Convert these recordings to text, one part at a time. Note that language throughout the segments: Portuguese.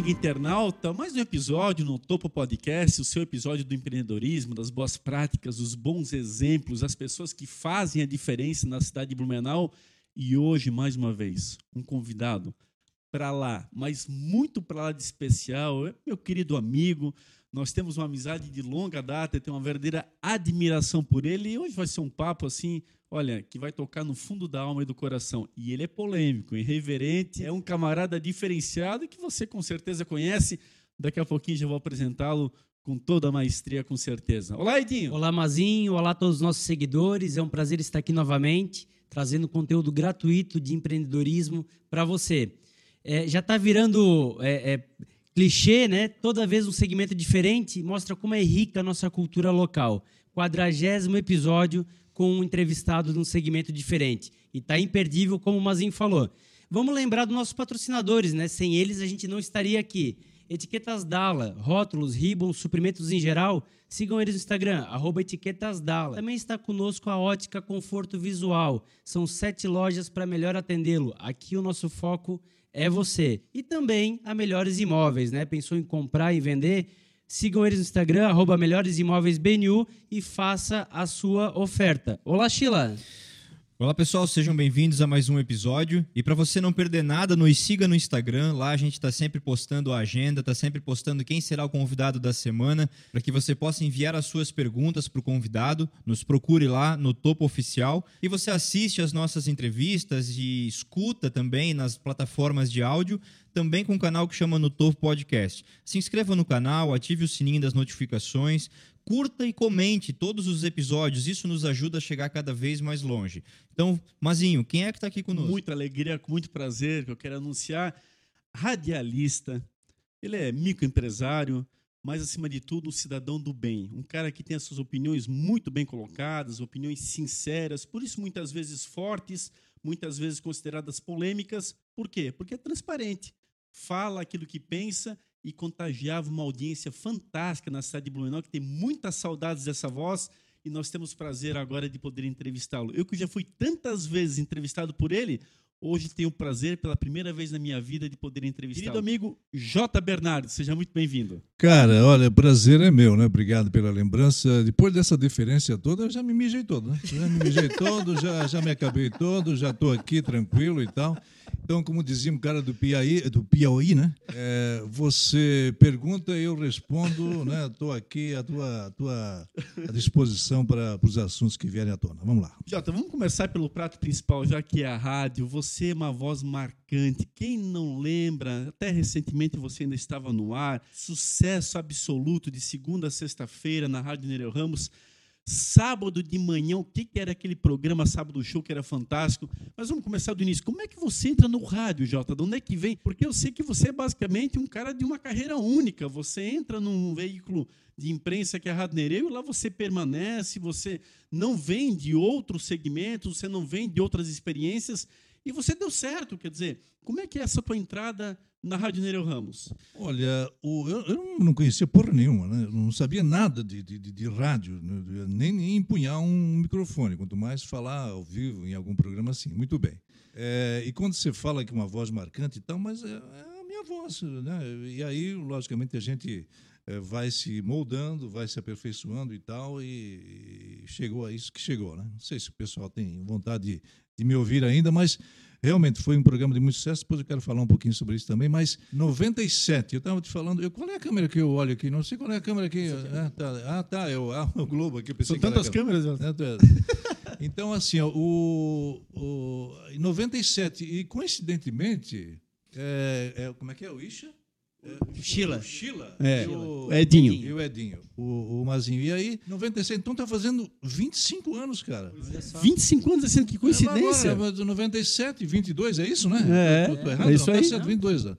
amigo internauta, mais um episódio no Topo Podcast, o seu episódio do empreendedorismo, das boas práticas, os bons exemplos, as pessoas que fazem a diferença na cidade de Blumenau. E hoje, mais uma vez, um convidado para lá, mas muito para lá de especial, é meu querido amigo. Nós temos uma amizade de longa data, eu tenho uma verdadeira admiração por ele. E hoje vai ser um papo assim olha, que vai tocar no fundo da alma e do coração. E ele é polêmico, irreverente, é um camarada diferenciado que você com certeza conhece. Daqui a pouquinho já vou apresentá-lo com toda a maestria, com certeza. Olá, Edinho. Olá, Mazinho. Olá a todos os nossos seguidores. É um prazer estar aqui novamente, trazendo conteúdo gratuito de empreendedorismo para você. É, já está virando é, é, clichê, né? Toda vez um segmento diferente mostra como é rica a nossa cultura local. Quadragésimo episódio com um entrevistado de um segmento diferente. E está imperdível, como o Mazinho falou. Vamos lembrar dos nossos patrocinadores, né? Sem eles a gente não estaria aqui. Etiquetas Dala, rótulos, ribbons, suprimentos em geral, sigam eles no Instagram, arroba Etiquetas Dala. Também está conosco a Ótica Conforto Visual. São sete lojas para melhor atendê-lo. Aqui o nosso foco é você. E também a Melhores Imóveis, né? Pensou em comprar e vender? Sigam eles no Instagram, arroba Melhores Imóveis BNU e faça a sua oferta. Olá, Sheila! Olá pessoal, sejam bem-vindos a mais um episódio. E para você não perder nada, nos siga no Instagram. Lá a gente está sempre postando a agenda, está sempre postando quem será o convidado da semana, para que você possa enviar as suas perguntas para o convidado. Nos procure lá no Topo Oficial. E você assiste as nossas entrevistas e escuta também nas plataformas de áudio também com um canal que chama No Topo Podcast. Se inscreva no canal, ative o sininho das notificações, curta e comente todos os episódios. Isso nos ajuda a chegar cada vez mais longe. Então, Mazinho, quem é que está aqui conosco? Muita alegria, com muito prazer, que eu quero anunciar. Radialista, ele é microempresário, mas acima de tudo um cidadão do bem, um cara que tem as suas opiniões muito bem colocadas, opiniões sinceras, por isso muitas vezes fortes, muitas vezes consideradas polêmicas. Por quê? Porque é transparente, fala aquilo que pensa e contagiava uma audiência fantástica na cidade de Blumenau, que tem muitas saudades dessa voz, e nós temos prazer agora de poder entrevistá-lo. Eu que já fui tantas vezes entrevistado por ele, hoje tenho o prazer, pela primeira vez na minha vida, de poder entrevistá-lo. Querido amigo J. Bernardo, seja muito bem-vindo. Cara, olha, o prazer é meu, né? Obrigado pela lembrança. Depois dessa deferência toda, eu já me mijei todo, né? Já me mijei todo, já, já me acabei todo, já estou aqui tranquilo e tal. Então, como dizia um cara do Piauí, do Piauí né? É, você pergunta eu respondo, né? Estou aqui à tua, à tua à disposição para os assuntos que vierem à tona. Vamos lá. Jota, vamos começar pelo prato principal, já que é a rádio. Você é uma voz marcante. Quem não lembra, até recentemente você ainda estava no ar. Sucesso absoluto de segunda a sexta-feira na Rádio Nereu Ramos. Sábado de manhã, o que, que era aquele programa Sábado Show que era fantástico? Mas vamos começar do início. Como é que você entra no rádio, Jota? De onde é que vem? Porque eu sei que você é basicamente um cara de uma carreira única. Você entra num veículo de imprensa que é a Rádio Nereu e lá você permanece, você não vem de outros segmentos, você não vem de outras experiências e você deu certo. Quer dizer, como é que é essa tua entrada na Rádio Nereu Ramos? Olha, o, eu, eu, não conhecia porra nenhuma, né? Eu não sabia nada de, de, de rádio, né? nem, nem empunhar um microfone, quanto mais falar ao vivo em algum programa assim. Muito bem. É, e quando você fala que uma voz marcante e tal, mas é, é a minha voz, né? E aí, logicamente, a gente é, vai se moldando, vai se aperfeiçoando e tal, e, e, chegou a isso que chegou, né? Não sei se o pessoal tem vontade de, de me ouvir ainda, mas Realmente foi um programa de muito sucesso, depois eu quero falar um pouquinho sobre isso também, mas 97, eu estava te falando, eu, qual é a câmera que eu olho aqui? Não sei qual é a câmera aqui. Ah, tá, ah, tá eu, ah, o Globo aqui. São tantas câmeras. É, então, assim, ó, o, o, em 97, e coincidentemente, é, é, como é que é o Isha? Sheila. Sheila. É. O Edinho. E o Edinho, o, o Mazinho. E aí, 96, então tá fazendo 25 anos, cara. 25 anos, assim, que coincidência. É, agora, 97, 22, é isso, né? É, tô, tô errado, é isso não, aí. Tá certo, 22 anos.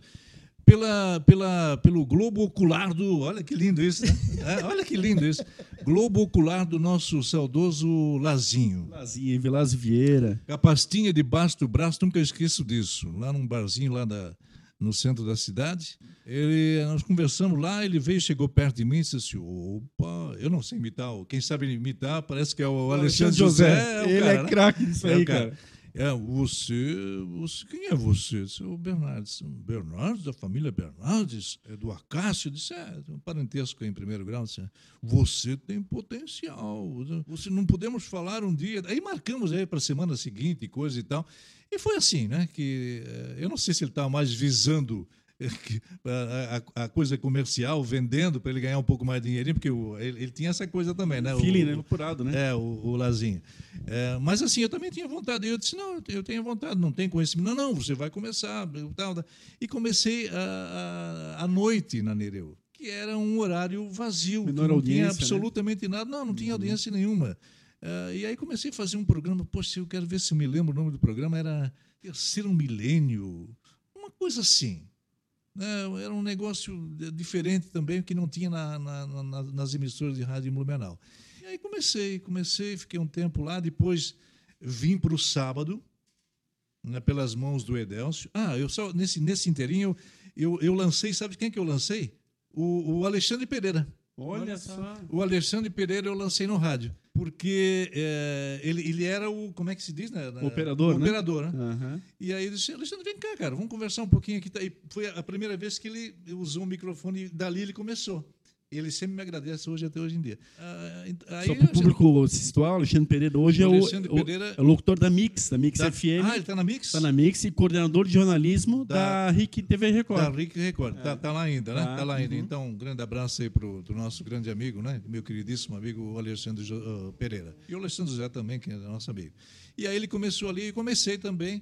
Pela, pela, pelo globo ocular do. Olha que lindo isso, né? É, olha que lindo isso. Globo ocular do nosso saudoso Lazinho. Lazinho, Vilas Vieira. Com a pastinha debaixo do braço, nunca esqueço disso. Lá num barzinho lá da no centro da cidade. Ele, nós conversamos lá, ele veio, chegou perto de mim e disse assim: opa, eu não sei imitar, quem sabe imitar parece que é o, o Alexandre, Alexandre José. José. É o ele cara, é né? craque nisso é aí, cara. cara. É, você, você. Quem é você? Disse, o Bernardes. Bernardes, da família Bernardes? É do Acácio? Disse, é, um parentesco em primeiro grau. Disse, você tem potencial. Você não podemos falar um dia. Aí marcamos aí para a semana seguinte, coisa e tal. E foi assim, né? Que eh, eu não sei se ele estava mais visando a, a, coisa comercial, vendendo para ele ganhar um pouco mais de dinheirinho, porque o, ele, ele, tinha essa coisa também, né? Feeling, o, né? Apurado, né? É, o, o Lazinho. É, mas assim, eu também tinha vontade. Eu disse, não, eu tenho vontade, não tem conhecimento. Não, não, você vai começar. Tal, tal. E comecei a noite na Nereu, que era um horário vazio, Menor não audiência, tinha né? absolutamente nada. Não, não tinha audiência nenhuma. Uh, e aí comecei a fazer um programa, poxa, eu quero ver se eu me lembro o nome do programa, era Terceiro Milênio, uma coisa assim. Né? Era um negócio diferente também, que não tinha na, na, na, nas emissoras de rádio em Blumenau. E aí comecei, comecei, fiquei um tempo lá, depois vim para o sábado, né, pelas mãos do Edélcio. Ah, eu só, nesse, nesse inteirinho, eu, eu lancei, sabe quem que eu lancei? O, o Alexandre Pereira. Olha só. O Alexandre Pereira eu lancei no rádio, porque é, ele, ele era o, como é que se diz? Né? O operador, o né? Operador, né? Uhum. E aí ele disse, Alexandre, vem cá, cara, vamos conversar um pouquinho aqui. E foi a primeira vez que ele usou o microfone e dali ele começou. Ele sempre me agradece hoje até hoje em dia. Ah, aí, Só para o público situar, Alexandre Pereira hoje é o, Pereira, é o locutor da Mix, da Mix da, FM. Ah, ele está na Mix? Está na Mix e coordenador de jornalismo da, da RIC TV Record. Da RIC Record. Está é. tá lá ainda, né? Está tá lá ainda. Uhum. Então, um grande abraço aí para o nosso grande amigo, né? Meu queridíssimo amigo Alexandre uh, Pereira. E o Alexandre José também, que é nosso amigo. E aí ele começou ali e comecei também.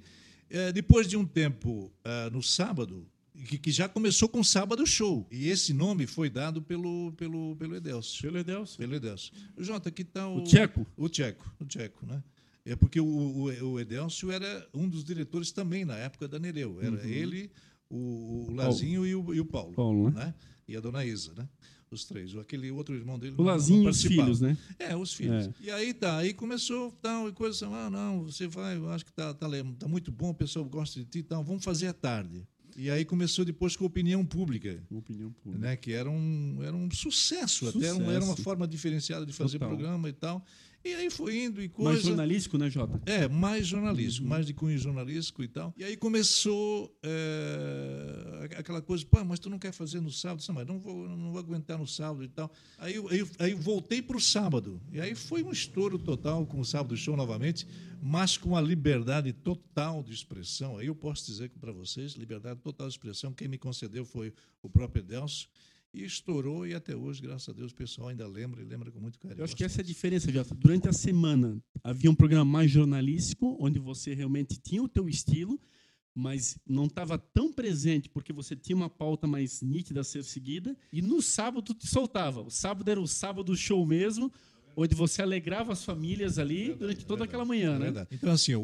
Eh, depois de um tempo, uh, no sábado, que, que, já começou com Sábado Show. E esse nome foi dado pelo, pelo, pelo Edelcio. Pelo Edelcio. Pelo Edelcio. Jota, que tal... O Tcheco. O Tcheco, o Tcheco, né? É porque o, o, o Edelcio era um dos diretores também na época da Nereu. Era uhum. ele, o, o Lazinho e o, e o, Paulo. Paulo né? né? E a dona Isa, né? Os três. Aquele outro irmão dele. O Lazinho e os filhos, né? É, os filhos. É. E aí tá, aí começou tal e coisa assim, ah, não, você vai, eu acho que tá, tá, tá muito bom, o pessoal gosta de ti, então vamos fazer à tarde. E aí começou depois com a opinião pública. Opinião pública. Né, que era um, era um sucesso, sucesso. até era, um, era uma forma diferenciada de fazer Total. programa e tal. E aí foi indo e coisa. Mais jornalístico, né, Jota? É, mais jornalístico, uhum. mais de cunho jornalístico e tal. E aí começou é, aquela coisa, pô, mas tu não quer fazer no sábado? Mas não vou, não vou aguentar no sábado e tal. Aí, aí, aí voltei para o sábado. E aí foi um estouro total com o sábado show novamente, mas com a liberdade total de expressão. Aí eu posso dizer para vocês, liberdade total de expressão, quem me concedeu foi o próprio Delcio. E estourou, e até hoje, graças a Deus, o pessoal ainda lembra e lembra com muito carinho. Eu acho que essa é a diferença, Jota. Durante a semana havia um programa mais jornalístico, onde você realmente tinha o teu estilo, mas não estava tão presente porque você tinha uma pauta mais nítida a ser seguida. E no sábado te soltava. O sábado era o sábado show mesmo, onde você alegrava as famílias ali verdade, durante toda verdade, aquela manhã, né? Então, assim, o,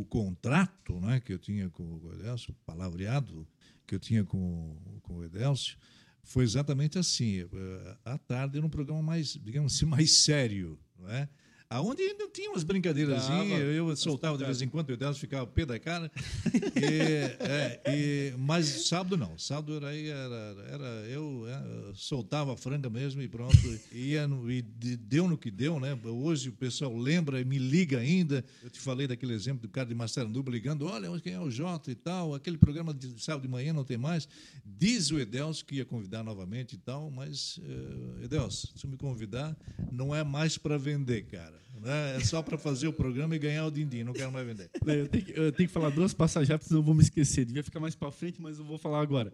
o, contrato né, que eu tinha com o Edelcio, o palavreado que eu tinha com, com o Edelcio, foi exatamente assim. Eh, à tarde era um programa mais, digamos assim, mais sério, não é? Aonde ainda tinha umas brincadeiras, eu soltava de vez em quando, eu delas ficava pé da cara. e, é, e, mas sábado não, sábado era, era, era eu é, soltava a franga mesmo e pronto. E, ia no, e deu no que deu, né? Hoje o pessoal lembra e me liga ainda. Eu te falei daquele exemplo do cara de Massaranduba ligando: olha, quem é o Jota e tal, aquele programa de sábado de manhã não tem mais. Diz o Edelso que ia convidar novamente e tal, mas, uh, Edelso, se me convidar, não é mais para vender, cara. Né? É só para fazer o programa e ganhar o din-din, não quero mais vender. Eu tenho, que, eu tenho que falar duas passagens, senão eu vou me esquecer. Devia ficar mais para frente, mas eu vou falar agora.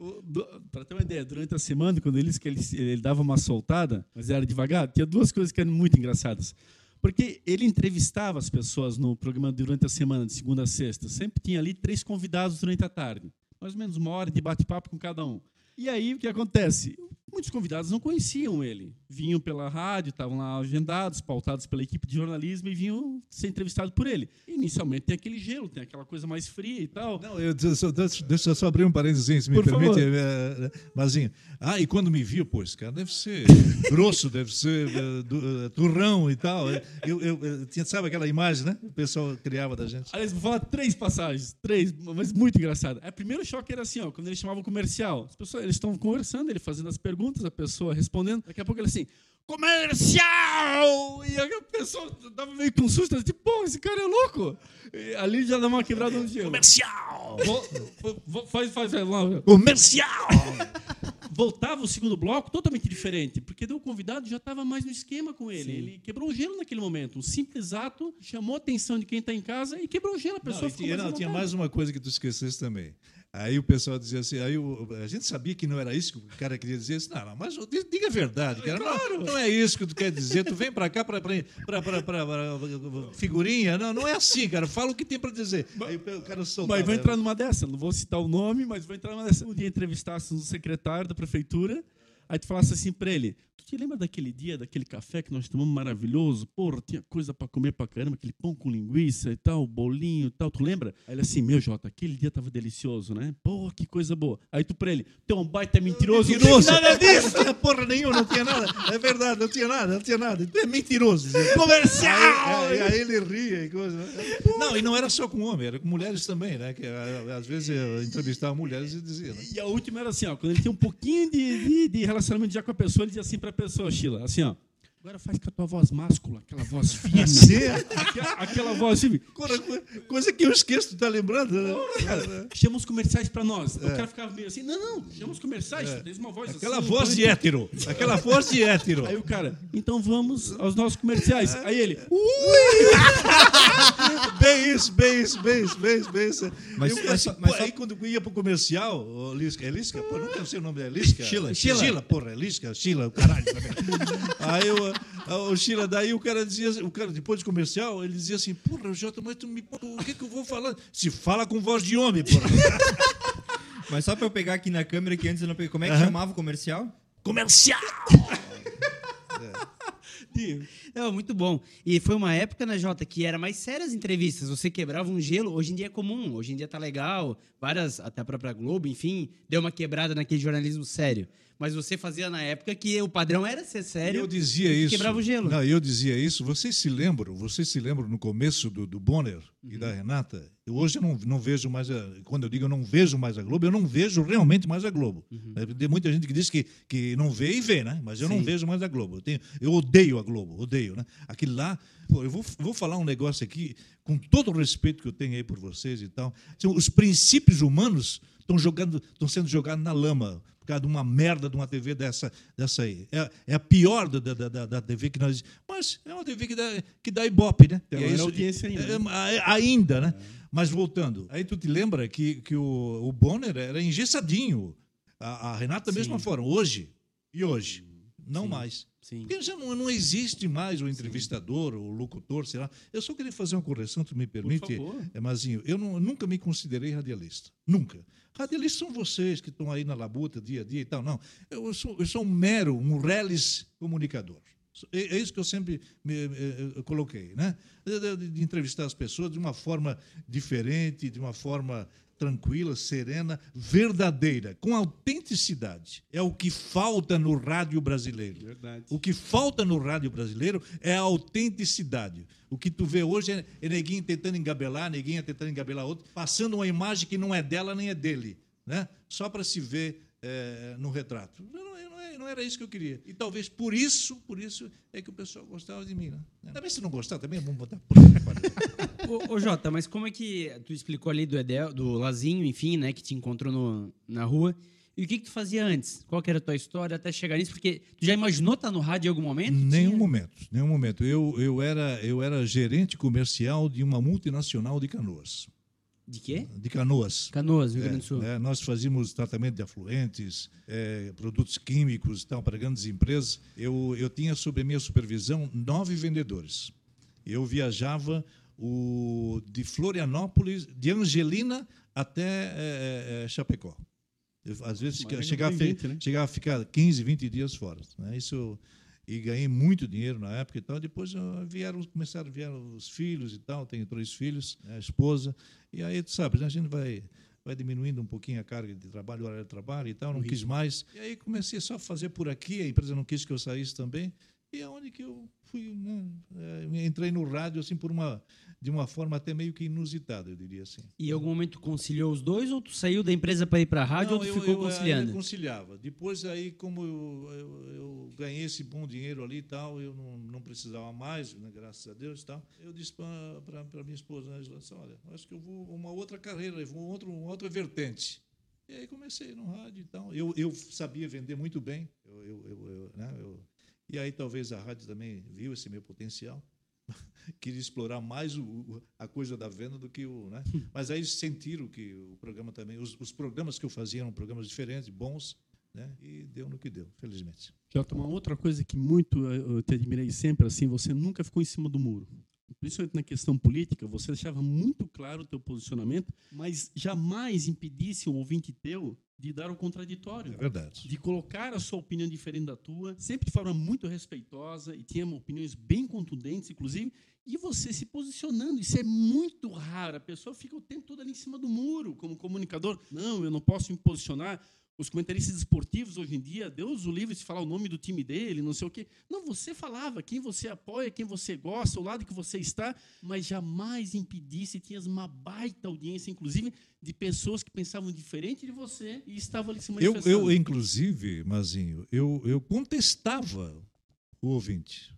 Para ter uma ideia, durante a semana, quando ele disse que ele, ele dava uma soltada, mas era devagar, tinha duas coisas que eram muito engraçadas. Porque ele entrevistava as pessoas no programa durante a semana, de segunda a sexta. Sempre tinha ali três convidados durante a tarde. Mais ou menos uma hora de bate-papo com cada um. E aí, o que acontece? Muitos convidados não conheciam ele. Vinham pela rádio, estavam lá agendados, pautados pela equipe de jornalismo e vinham ser entrevistados por ele. Inicialmente tem aquele gelo, tem aquela coisa mais fria e tal. Não, eu, deixa, deixa eu só abrir um parênteses, se me por permite, é, Mazinho. Ah, e quando me viu, pô, esse cara deve ser grosso, deve ser uh, turrão e tal. Eu, eu, eu, sabe aquela imagem, né? O pessoal criava da gente. Aliás, vou falar três passagens, três, mas muito engraçado. O primeiro choque era assim, ó, quando ele chamava o comercial. As pessoas, eles estão conversando, ele fazendo as perguntas, a pessoa respondendo. Daqui a pouco ele assim, comercial! E a pessoa dava meio com susto, tipo, pô, esse cara é louco. E ali já dá uma quebrada no gelo. Comercial! Faz, faz, faz lá. Comercial! Voltava o segundo bloco totalmente diferente, porque o convidado já estava mais no esquema com ele. Ele quebrou o gelo naquele momento. Um simples ato chamou a atenção de quem está em casa e quebrou o gelo. A pessoa Não, ficou tinha, mais não, tinha mais uma coisa que tu esquecesse também. Aí o pessoal dizia assim, aí o- a gente sabia que não era isso que o cara queria dizer. Disse, não, não, mas di- diga a verdade, cara. Não, não é isso que tu quer dizer. Tu vem pra cá pra- figurinha. Não, não é assim, cara. Fala o que tem pra dizer. Aí o cara soltava. Mas vou entrar numa dessa, não vou citar o nome, mas vou entrar numa dessa. Um dia entrevistasse um secretário da prefeitura, aí tu falasse assim pra ele: Tu te lembra daquele dia, daquele café que nós tomamos maravilhoso? Porra, tinha coisa pra comer pra caramba, aquele pão com linguiça e tal, bolinho e tal, tu lembra? Aí ele assim: Meu Jota, aquele dia tava delicioso, né? Porra, que coisa boa. Aí tu pra ele: é um baita mentiroso. Mentiroso! Não tem nada disso. Não tinha porra nenhuma, não tinha nada. É verdade, não tinha nada, não tinha nada. Tu é mentiroso. Comercial! Aí, aí- aí ele ria e coisa. né? Não, e não era só com homem, era com mulheres também, né? Que ah, às vezes eu entrevistava mulheres e dizia, né? E a última era assim, ó, quando ele tem um pouquinho de, de, de relacionamento já com a pessoa, ele diz assim pra pessoa, Sheila, assim, ó, agora faz com a tua voz máscula, aquela voz firme, Assim, aquela, aquela voz firme. coisa, coisa que eu esqueço, tu tá lembrando? Né? Cara, chama os comerciais pra nós. O cara ficava meio assim, não, não, chama os comerciais, tens uma voz Aquela assim. voz de hétero. Aquela voz de hétero. Aí o cara, então vamos aos nossos comerciais. Aí ele, Bem isso, bem isso, bem isso, bem isso, bem isso. Mas- Eu, mas assim, mas pô, só- aí quando eu ia pro comercial, ô, Lisca, é Lisca? Pô, nunca sei o nome dela, Lisca? Sheila. Sheila. Sheila, porra, é Lisca, Sheila, o caralho aí eu, o Sheila, daí o cara dizia, o cara, depois do comercial, ele dizia assim, porra, Jota, mas tu me, o que que eu vou falar? Se fala com voz de homem, porra. Mas só pra eu pegar aqui na câmera que antes eu não peguei. Como é que chamava o comercial? comercial! Não, muito bom. E foi uma época, né, Jota, que era mais séria as entrevistas. Você quebrava um gelo, hoje em dia é comum, hoje em dia tá legal. Várias, até a própria Globo, enfim, deu uma quebrada naquele jornalismo sério. Mas você fazia na época que o padrão era ser sério. Eu dizia e isso. Quebrava o gelo. Não, eu dizia isso. Vocês se lembram? Vocês se lembram no começo do, do Bonner e Uhum. da Renata? Eu hoje não, não vejo mais. A, quando eu digo eu não vejo mais a Globo, eu não vejo realmente mais a Globo. É, Tem muita gente que diz que, que não vê e vê, né? Mas eu não Uhum. Sim. vejo mais a Globo. Eu, tenho, eu odeio a Globo, odeio, né? Aquilo lá. pô, eu vou, vou falar um negócio aqui, com todo o respeito que eu tenho aí por vocês e tal. Assim, Os princípios humanos estão jogando, estão sendo jogados na lama por causa de uma merda de uma TV dessa, dessa aí. É, é a pior da, da, da, da TV que nós. Mas é uma TV que dá, que dá ibope, né? E é isso- audiência ainda, é, né? é, ainda, né? Mas voltando, aí tu te lembra que, que o, o Bonner era engessadinho. A, a Renata, da mesma forma, hoje. E hoje? Não mais. Sim. Porque já não, não existe mais o entrevistador, o locutor, sei lá. Eu só queria fazer uma correção, tu me permite, é, Mazinho. Eu não- nunca me considerei radialista. Nunca. Radialistas são vocês que estão aí na labuta dia a dia e tal. Não. Eu sou, eu sou um mero, um reles comunicador. É é isso que eu sempre me, me- eu coloquei, né? De, de- de entrevistar as pessoas de uma forma diferente, de uma forma tranquila, serena, verdadeira, com autenticidade. É o que falta no rádio brasileiro. Verdade. O que falta no rádio brasileiro é a autenticidade. O que tu vê hoje é, é neguinho tentando engabelar, neguinha tentando engabelar outro, passando uma imagem que não é dela nem é dele, né? só para se ver eh, no retrato. Não, não, não, não era isso que eu queria. E talvez por isso, por isso é que o pessoal gostava de mim. Né? Também se não gostar, também vamos botar. Ô, ô, Jota, mas como é que tu explicou ali do Edel, do Lazinho, enfim, né, que te encontrou no- na rua? E o que, que tu fazia antes? Qual era a tua história até chegar nisso? Porque tu já imaginou estar no rádio em algum momento? Nenhum Tinha? momento, nenhum momento. Eu, eu, era, eu era gerente comercial de uma multinacional de canoas. De quê? De canoas. Canoas, Rio É, Grande do Sul. né, nós fazíamos tratamento de afluentes, é, produtos químicos e tal, para grandes empresas. Eu, eu tinha sob minha supervisão nove vendedores. Eu viajava o, de Florianópolis, de Angelina até é, é, Chapecó. Eu, às vezes chegava, a né? chegava a ficar 15, 20 dias fora. Né? Isso e ganhei muito dinheiro na época e tal. Depois ah, vieram, começaram vieram os filhos e tal. Tenho três filhos, né, a esposa. E aí, tu sabe, né, a gente vai vai diminuindo um pouquinho a carga de trabalho, o horário de trabalho e tal. Não quis mais. E aí comecei só a fazer por aqui. A empresa não quis que eu saísse também. E é onde que eu fui, né, é, entrei no rádio assim por uma de uma forma até meio que inusitada, eu diria assim. E em algum momento conciliou os dois ou tu saiu da empresa para ir para a rádio Não, ou tu eu, ficou eu, conciliando? Eu conciliava. Depois aí, como eu, eu, eu ganhei esse bom dinheiro ali e tal, eu não, não precisava mais, né, graças a Deus e tal. Eu disse para minha esposa, né, disse, olha, acho que eu vou uma outra carreira, eu vou outro, uma outra vertente. E aí comecei no rádio e tal. Eu, eu sabia vender muito bem. Eu, eu, eu, né, eu, e aí talvez a rádio também viu esse meu potencial. Queria explorar mais o, a coisa da venda do que o. Né? Mas aí sentiram que o programa também. Os, os programas que eu fazia eram programas diferentes, bons, né? e deu no que deu, felizmente. Jota, uma outra coisa que muito eu te admirei sempre, assim, você nunca ficou em cima do muro principalmente na questão política, você deixava muito claro o teu posicionamento, mas jamais impedisse um ouvinte teu de dar o contraditório. É verdade. De colocar a sua opinião diferente da tua, sempre de forma muito respeitosa e tinha opiniões bem contundentes, inclusive, e você se posicionando. Isso é muito raro. A pessoa fica o tempo todo ali em cima do muro, como comunicador. Não, eu não posso me posicionar os comentaristas esportivos hoje em dia, Deus o livre se falar o nome do time dele, não sei o quê. Não, você falava quem você apoia, quem você gosta, o lado que você está, mas jamais impedisse, tinhas uma baita audiência, inclusive, de pessoas que pensavam diferente de você e estavam ali se manifestando. Eu, eu inclusive, Mazinho, eu, eu contestava o ouvinte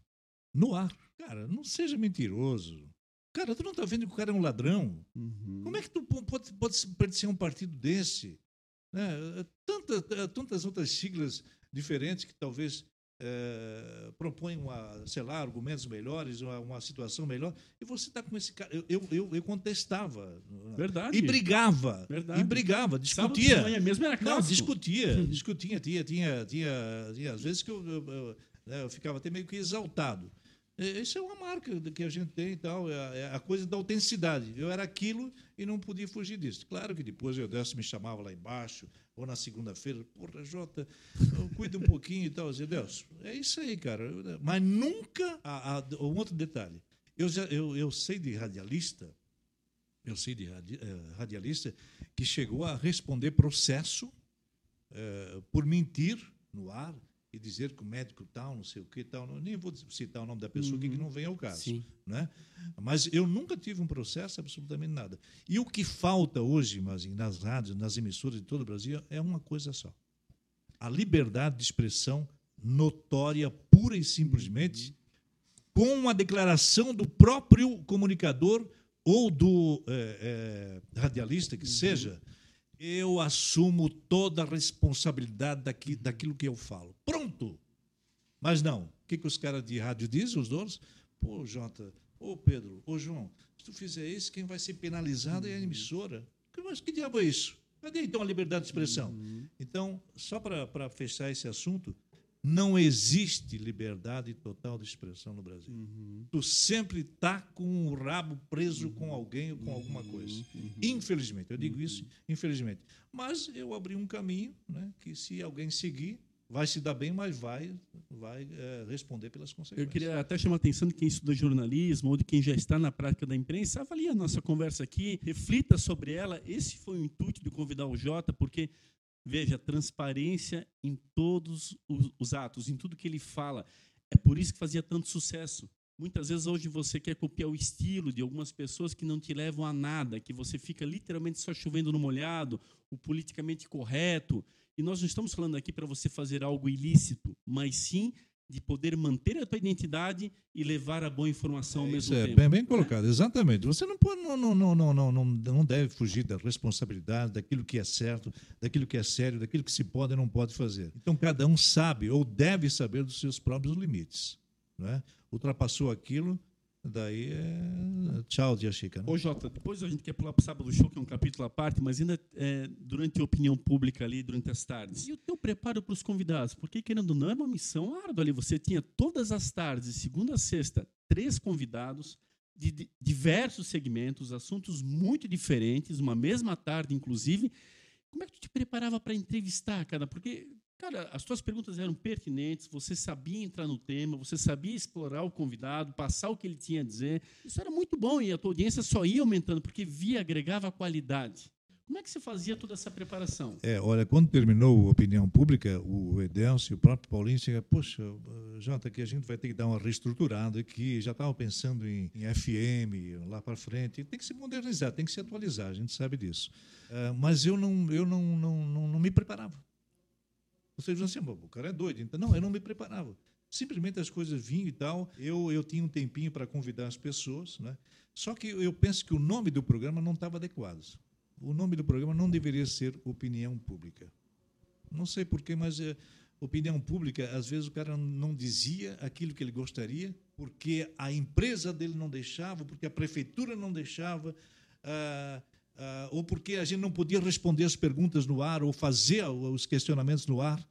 no ar. Cara, não seja mentiroso. Cara, tu não está vendo que o cara é um ladrão? Uhum. Como é que tu pode, pode pertencer a um partido desse? Né? Tantas, tantas outras siglas diferentes que talvez é, propõem, uma, sei lá, argumentos melhores, uma, uma situação melhor, e você está com esse cara. Eu, eu, eu contestava. Verdade. E brigava. Verdade. E brigava, discutia. Sábado mesmo era Não, discutia. discutia. Tinha, tinha, tinha, tinha, às vezes que eu, eu, eu, né, eu ficava até meio que exaltado. Isso é uma marca que a gente tem e tal, é, é a coisa da autenticidade. Eu era aquilo e não podia fugir disso. Claro que depois o Deus me chamava lá embaixo, ou na segunda-feira, porra, Jota, cuida um pouquinho e tal. Eu dizia, Deus, é isso aí, cara. Mas nunca. A, a, um outro detalhe. Eu, já, eu, eu sei de radialista, eu sei de radi, eh, radialista que chegou a responder processo eh, por mentir no ar e dizer que o médico tal, não sei o que tal, não, nem vou citar o nome da pessoa uhum. que não vem ao caso. Sim. Né? Mas eu nunca tive um processo, absolutamente nada. E o que falta hoje, mas nas rádios, nas emissoras de todo o Brasil, é uma coisa só: a liberdade de expressão notória, pura e simplesmente, uhum. com a declaração do próprio comunicador ou do é, é, radialista que uhum. seja eu assumo toda a responsabilidade daqui, daquilo que eu falo. Pronto! Mas não. O que, que os caras de rádio dizem, os donos? Pô, Jota, ô Pedro, ô João, se tu fizer isso, quem vai ser penalizado é a emissora. Mas que diabo é isso? Cadê então a liberdade de expressão? Uhum. Então, só para fechar esse assunto, não existe liberdade total de expressão no Brasil. Uhum. Tu sempre está com o rabo preso uhum. com alguém ou com alguma uhum. coisa. Uhum. Infelizmente, eu digo isso, uhum. infelizmente. Mas eu abri um caminho né, que, se alguém seguir, vai se dar bem, mas vai, vai é, responder pelas consequências. Eu queria até chamar a atenção de quem estuda jornalismo ou de quem já está na prática da imprensa, avalie a nossa conversa aqui, reflita sobre ela. Esse foi o intuito de convidar o Jota, porque Veja, transparência em todos os, os, atos, em tudo que ele fala. É por isso que fazia tanto sucesso. Muitas vezes hoje você quer copiar o estilo de algumas pessoas que não te levam a nada, que você fica literalmente só chovendo no molhado, o politicamente correto. E nós não estamos falando aqui para você fazer algo ilícito, mas sim de poder manter a tua identidade e levar a boa informação ao mesmo Isso tempo. É bem, bem né? colocado, é? exatamente. Você não, pode, não, não, não, não, não, não, não deve fugir da responsabilidade, daquilo que é certo, daquilo que é sério, daquilo que se pode e não pode fazer. Então, cada um sabe ou deve saber dos seus próprios limites. Né? Ultrapassou aquilo, Daí é tchau, dia chica. Né? Ô, Jota, depois a gente quer pular para o Sábado Show, que é um capítulo à parte, mas ainda é, durante a opinião pública ali, durante as tardes. E o teu preparo para os convidados? Porque, querendo ou não, é uma missão árdua ali. Você tinha todas as tardes, de segunda a sexta, três convidados de, de diversos segmentos, assuntos muito diferentes, uma mesma tarde, inclusive. Como é que tu te preparava para entrevistar, cara? Porque Cara, as tuas perguntas eram pertinentes, você sabia entrar no tema, você sabia explorar o convidado, passar o que ele tinha a dizer. Isso era muito bom e a tua audiência só ia aumentando, porque via, agregava qualidade. Como é que você fazia toda essa preparação? É, olha, quando terminou a opinião pública, o Edelcio e o próprio Paulinho chega, poxa, Jota, que a gente vai ter que dar uma reestruturada aqui, já estava pensando em, em, FM lá para frente, tem que se modernizar, tem que se atualizar, a gente sabe disso. Uh, mas eu não, eu não, não, não, não me preparava. Vocês dizem assim, o cara é doido. Então, não, eu não me preparava. Simplesmente as coisas vinham e tal. Eu, eu tinha um tempinho para convidar as pessoas, né? Só que eu penso que o nome do programa não estava adequado. O nome do programa não deveria ser Opinião Pública. Não sei porquê, mas é, opinião pública, às vezes o cara não dizia aquilo que ele gostaria, porque a empresa dele não deixava, porque a prefeitura não deixava, ah, ah, ou porque a gente não podia responder as perguntas no ar, ou fazer os questionamentos no ar.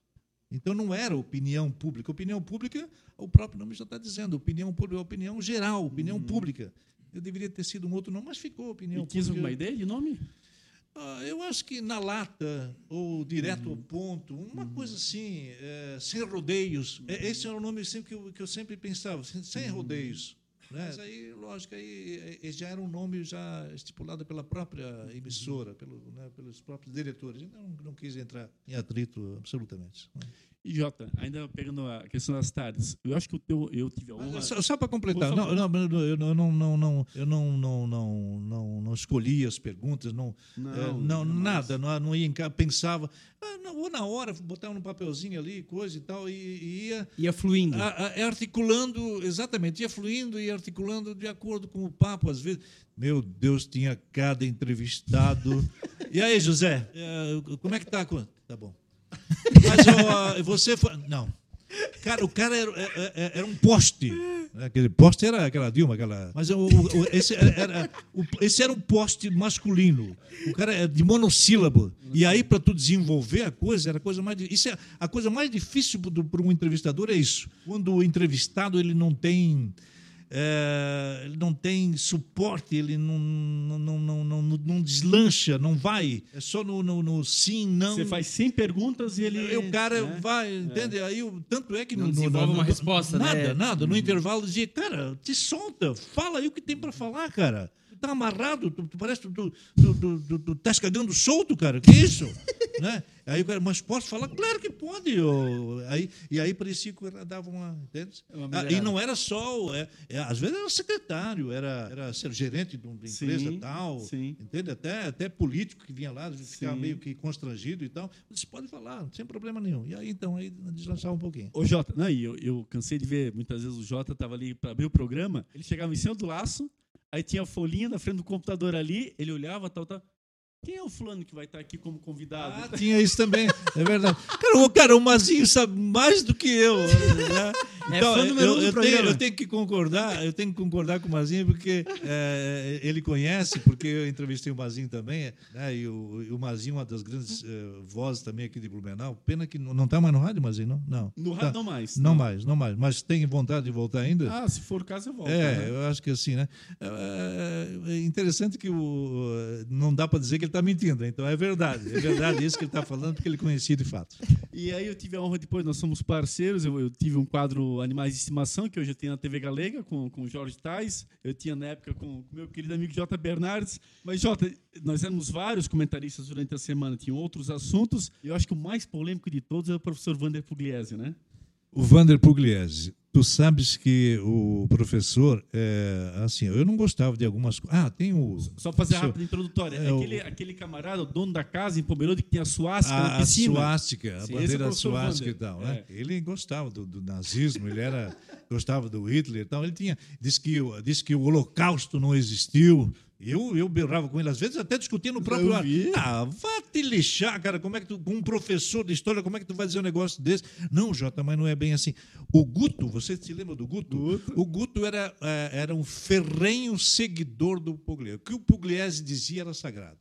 Então não era opinião pública. Opinião pública, o próprio nome já está dizendo, opinião pública, opinião geral, opinião uhum. pública. Eu deveria ter sido um outro nome, mas ficou opinião e quis pública. uma ideia de nome? Ah, eu acho que na lata, ou direto uhum. ao ponto, uma uhum. coisa assim, é, sem rodeios. É, esse era o nome sempre que, eu, que eu sempre pensava, sem, uhum. rodeios. Né? Mas aí, lógico, aí, aí já era um nome já estipulado pela própria emissora, pelo, né, pelos próprios diretores. Então, não, não quis entrar em atrito absolutamente. Né? E Jota, ainda pegando a questão das tardes, eu acho que o teu, eu tive a honra. Só, só para completar, não, não, eu não, não, não, eu não, não, não, não, não escolhi as perguntas, não, não, é, não nada, não, não ia em casa, pensava, ah, não, ou na hora, botava no papelzinho ali, coisa e tal, e, e ia. Ia fluindo. A, a, articulando, exatamente, ia fluindo e articulando de acordo com o papo, às vezes. Meu Deus, tinha cada entrevistado. e aí, José, é, como é que tá? Tá bom. Mas você foi. Não. Cara, o cara era, era, é, é, era um poste. Aquele poste era aquela Dilma, aquela. Mas o, o, esse, era, era, o, esse era um poste masculino. O cara é de monossílabo. E aí, para tu desenvolver a coisa, era a coisa mais. Isso é a coisa mais difícil para um entrevistador é isso. Quando o entrevistado ele não tem é, ele não tem suporte, ele não, não, não, não, não, deslancha, não vai. É só no, no, no sim, não. Você faz 100 perguntas e ele. E o cara né? vai, é. entende? Aí, tanto é que não no, desenvolve uma resposta, nada, né? Nada, nada. No intervalo dizia, cara, te solta, fala aí o que tem para falar, cara tá amarrado, tu, tu parece que tu, tu, tu, tu, tu tá cagando solto, cara. Que isso? né? Aí o cara, mas posso falar? Claro que pode. Aí, e aí parecia que dava uma. Entende? Uma ah, e não era só. É, é, às vezes era secretário, era, era ser gerente de uma empresa sim, tal. Sim. Entende? Até, até político que vinha lá, ficava sim. meio que constrangido e tal. Você pode falar, sem problema nenhum. E aí então, aí deslançava um pouquinho. Ô, Jota, não, eu, eu cansei de ver, muitas vezes o Jota estava ali para abrir o programa, ele chegava em cima do laço Aí tinha a folhinha na frente do computador ali, ele olhava, tal, tal. Quem é o fulano que vai estar aqui como convidado? Ah, tinha isso também, é verdade. Cara, o, cara, o Mazinho sabe mais do que eu. Né? É então, é eu, eu, tenho, eu, tenho, que concordar, eu tenho que concordar com o Mazinho, porque é, ele conhece, porque eu entrevistei o Mazinho também, né? E o, o Mazinho, uma das grandes uh, vozes também aqui de Blumenau. Pena que não está mais no rádio, Mazinho, não? Não. No rádio tá. não mais. Não, não, mais, não mais. Mas tem vontade de voltar ainda? Ah, se for o caso, eu volto. É, né? eu acho que assim, né? É, é interessante que o, não dá para dizer que ele está mentindo. Então é verdade, é verdade isso que ele está falando, porque ele conhecia de fato. E aí eu tive a honra depois, nós somos parceiros, eu, eu tive um quadro Animais de Estimação, que hoje eu tenho na TV Galega, com, com o Jorge Tais, eu tinha na época com o meu querido amigo Jota Bernardes. Mas, Jota, nós éramos vários comentaristas durante a semana, tinham outros assuntos, eu acho que o mais polêmico de todos é o professor Vander Pugliese, né? O Vander Pugliese. Tu sabes que o professor, é, assim, eu não gostava de algumas coisas. Ah, tem o. Só fazer rápido introdutória. É, aquele, o... aquele camarada, o dono da casa em Pomerode, que tinha a suástica a, na piscina. A suástica, a Sim, bandeira é suástica e tal. Né? É. Ele gostava do, do, nazismo, ele era, gostava do Hitler e tal. Ele tinha. Disse que, disse que o Holocausto não existiu. Eu, eu berrava com ele, às vezes até discutia no próprio ar. Ah, vá te lixar, cara. Como é que tu, com um professor de história, como é que tu vai dizer um negócio desse? Não, Jota, mas não é bem assim. O Guto, você se lembra do Guto? Guto. O Guto era, é, era um ferrenho seguidor do Pugliese. O que o Pugliese dizia era sagrado.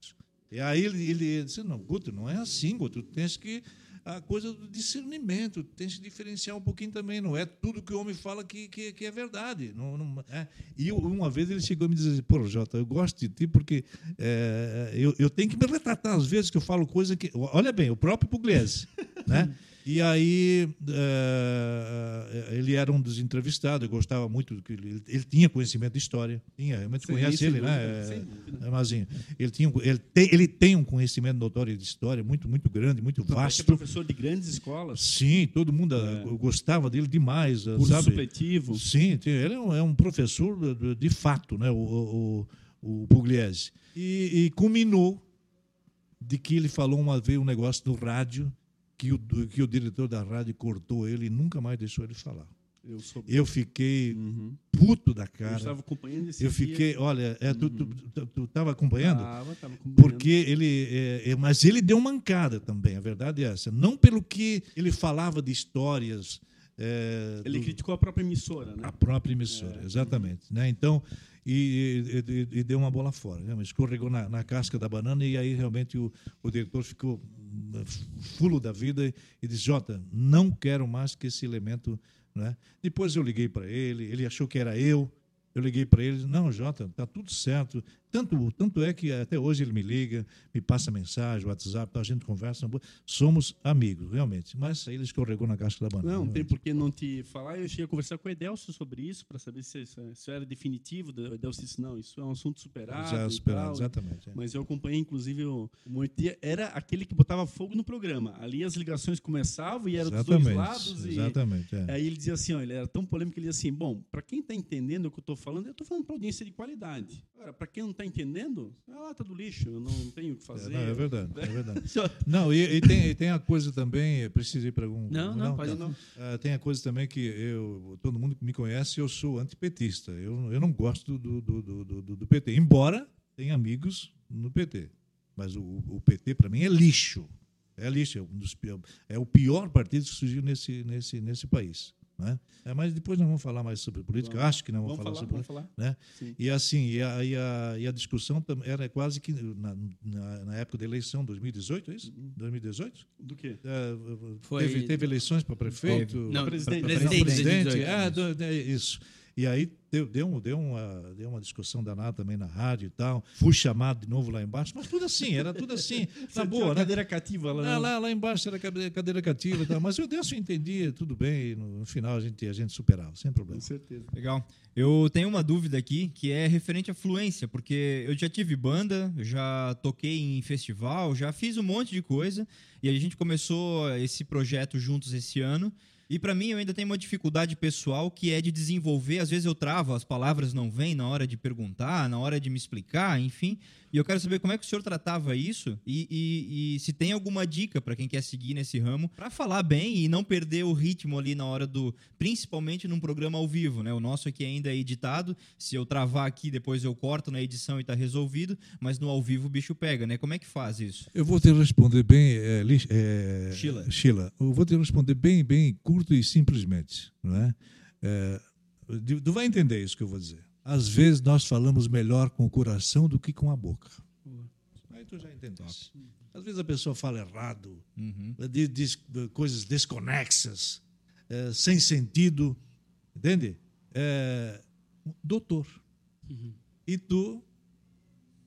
E aí ele, ele disse: Não, Guto, não é assim, Guto. Tu tens que a coisa do discernimento, tem que diferenciar um pouquinho também, não é tudo que o homem fala que, que, que é verdade. Não, não é. E uma vez ele chegou a me dizer, pô, Jota, eu gosto de ti porque é, eu, eu tenho que me retratar às vezes que eu falo coisa que... Olha bem, o próprio Pugliese, né? E aí eh, ele era um dos entrevistados, eu gostava muito, que ele, ele tinha conhecimento de história, tinha, realmente Sim, conhece ele, né? sem É, dúvida. é. Ele, tinha, ele, tem, ele tem um conhecimento notório de história muito, muito grande, muito Tanto é que é vasto. professor de grandes escolas, Sim, todo mundo ah, gostava dele demais, curso sabe? supletivo. Sim, ele é um, é um professor de, de- fato, né, o, o, o, o Pugliese. E, e culminou de que ele falou uma vez um negócio no rádio que o, que o diretor da rádio cortou ele e nunca mais deixou ele falar. Eu. Eu fiquei Uhum. puto da Eu cara. estava acompanhando esse Eu dia. fiquei, olha, é, tu, tu, tu, tu tava acompanhando? Tava, tava acompanhando. Porque ele. é, é, mas ele deu mancada também, a verdade é essa. Não pelo que ele falava de histórias. é, Ele do- criticou a própria emissora, né? a própria emissora, exatamente. Né? Então, e, e- e- deu uma bola fora, né? escorregou na, na casca da banana e aí realmente o, o diretor ficou hum, fulo da vida e disse, Jota, não quero mais que esse elemento... Né? Depois eu liguei para ele, ele achou que era eu, eu liguei para ele, não, Jota, tá tudo certo. Tanto, tanto é que até hoje ele me liga, me passa mensagem, WhatsApp, a gente conversa, somos amigos, realmente. Mas aí ele escorregou na casca da banana. Não, não tem realmente. por que não te falar. Eu cheguei a conversar com o Edelcio sobre isso, para saber se isso, isso era definitivo. O Edelcio disse, não, isso é um assunto superado. Já e superado, tal. exatamente. é. Mas eu acompanhei, inclusive, o Moitia era aquele que botava fogo no programa. Ali as ligações começavam e eram dos dois Exatamente, lados. E Exatamente. é. Aí ele dizia assim, ó, ele era tão polêmico que ele dizia assim, bom, para quem está entendendo o que eu estou falando, eu estou falando para audiência de qualidade. Agora, para quem não está entendendo, é lata do lixo, eu não tenho o que É, fazer. não, é verdade, é verdade. Só- Não, e, e tem, e tem a coisa também, eu preciso ir para algum... Não, não, pode tá. não. Ah, tem a coisa também que eu, todo mundo que me conhece, eu sou antipetista. Eu, eu não gosto do, do, do, do, do PT, embora tenha amigos no PT. Mas o, o PT, para mim, é lixo. É lixo, é, um dos é o pior partido que surgiu nesse, nesse, nesse país. Né? É, mas depois nós vamos falar mais sobre política. Vamos. Acho que não vamos, Vamos falar, falar, sobre vamos falar. né? Sim. E assim, e a, e a, e a discussão era quase que na, na, na época da eleição, 2018, é isso? 2018? Do quê? É, Foi- teve, teve eleições para prefeito, Não, Pra presidente. pra para presidente, presidente. 2018. Ah, do- é, isso. E aí deu, deu, um- deu, uma, deu uma discussão danada também na rádio e tal. Fui chamado de novo lá embaixo, mas tudo assim, era tudo assim, na boa, né? cadeira cativa lá. Lá, lá, lá embaixo era cadeira, cadeira cativa e tal. Mas eu desse eu entendia, tudo bem, no, no final a gente, a gente superava, sem problema. Com certeza. Legal. Eu tenho uma dúvida aqui que é referente à fluência, porque eu já tive banda, já toquei em festival, já fiz um monte de coisa e a gente começou esse projeto juntos esse ano. E para mim eu ainda tenho uma dificuldade pessoal que é de desenvolver, às vezes eu travo, as palavras não vêm na hora de perguntar, na hora de me explicar, enfim. E eu quero saber como é que o senhor tratava isso e, e- e se tem alguma dica para quem quer seguir nesse ramo para falar bem e não perder o ritmo ali na hora do, principalmente num programa ao vivo, né? O nosso aqui ainda é editado. Se eu travar aqui, depois eu corto na edição e tá resolvido. Mas no ao vivo o bicho pega, né? Como é que faz isso? Eu vou te responder bem, é, é, Sheila. Sheila, eu vou te responder bem, bem curto e simplesmente, não é? É, tu vai entender isso que eu vou dizer. Às vezes nós falamos melhor com o coração do que com a boca. Aí tu já entendeste. Às vezes a pessoa fala errado, Uhum. diz, diz coisas desconexas, é, sem sentido, entende? É, doutor. E tu,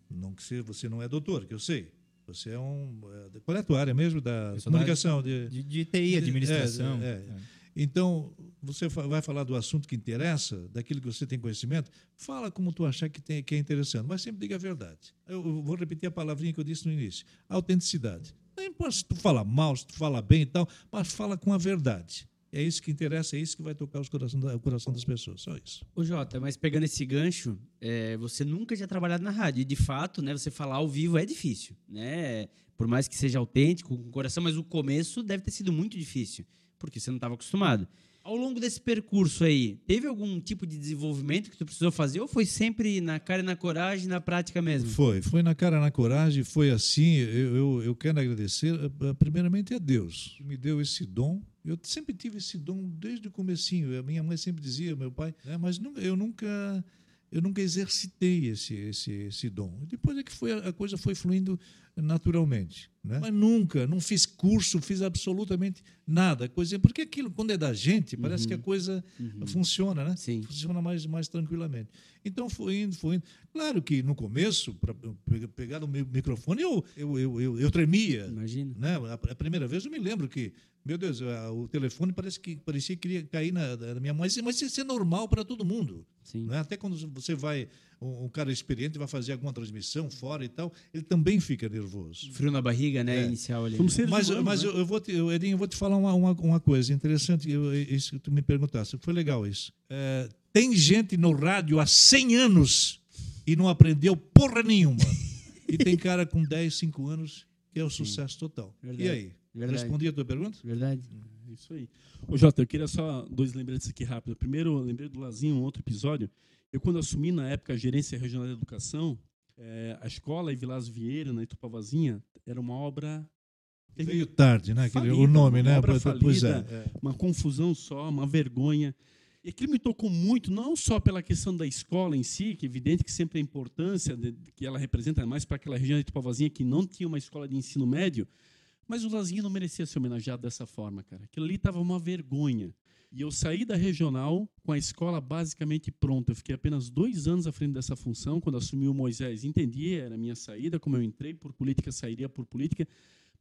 não que se- você não é doutor, que eu sei. Você é um. é, Qual é a tua área mesmo? Da comunicação? de- De, de TI, administração. É, é. Então, você vai falar do assunto que interessa, daquilo que você tem conhecimento, fala como tu achar que, tem, que é interessante, mas sempre diga a verdade. Eu, eu vou repetir a palavrinha que eu disse no início: autenticidade. Não importa se tu fala mal, se tu fala bem e tal, mas fala com a verdade. É isso que interessa, é isso que vai tocar os coração da- o coração das pessoas, só isso. Ô Jota, mas pegando esse gancho, é, você nunca tinha trabalhado na rádio. E de fato, né, você falar ao vivo é difícil. Né? Por mais que seja autêntico, com o coração, mas o começo deve ter sido muito difícil, porque você não estava acostumado. Ao longo desse percurso aí, teve algum tipo de desenvolvimento que tu precisou fazer ou foi sempre na cara e na coragem, na prática mesmo? Foi, foi na cara, na coragem, foi assim. Eu, eu, eu quero agradecer, eh, primeiramente, a Deus, que me deu esse dom. Eu sempre tive esse dom desde o comecinho. A minha mãe sempre dizia, meu pai, né, mas eu nunca, eu nunca exercitei esse, esse, esse dom. E depois é que foi, a coisa foi fluindo naturalmente. Né? Mas nunca, não fiz curso, fiz absolutamente nada. Coisa, porque aquilo, quando é da gente, parece uhum. que a coisa uhum. funciona, né? Sim. Funciona mais, mais tranquilamente. Então foi indo, foi indo. Claro que no começo, para pegar o microfone, eu, eu, eu, eu, eu tremia. Imagina. Né? A, primeira vez eu me lembro que, meu Deus, o telefone parece que parecia que queria cair na, na minha mãe, mas isso é normal para todo mundo. Sim. Né? Até quando você vai, um, um, cara experiente vai fazer alguma transmissão fora e tal, ele também fica nervoso. Frio na barriga, né? É. Inicial ali. Mas, humanos, mas né? eu, eu, vou te, eu, Edinho, eu vou te falar uma, uma, uma coisa interessante, eu, isso que tu me perguntaste, foi legal isso. É, tem gente no rádio há 100 anos e não aprendeu porra nenhuma. e tem cara com 10, 5 anos que é o sucesso Sim. total. Verdade. E aí? Verdade. Respondi a tua pergunta? Verdade. É isso aí. Ô, Jota, eu queria só dois lembretes aqui rápido. Primeiro, eu lembrei do Lazinho, um outro episódio. Eu, quando assumi na época a gerência regional de educação, é, a escola Vilas Vieira, na Itupavazinha, era uma obra Veio tarde, né? Falida, o nome, né? pois é, é. Uma confusão só, uma vergonha. E aquilo me tocou muito, não só pela questão da escola em si, que é evidente que sempre a importância de, que ela representa, mais para aquela região de Tupavazinha que não tinha uma escola de ensino médio, mas o Lazinho não merecia ser homenageado dessa forma, cara. Aquilo ali estava uma vergonha. E eu saí da regional com a escola basicamente pronta. Eu fiquei apenas dois anos à frente dessa função. Quando assumi o Moisés, entendi, era a minha saída, como eu entrei por política, sairia por política.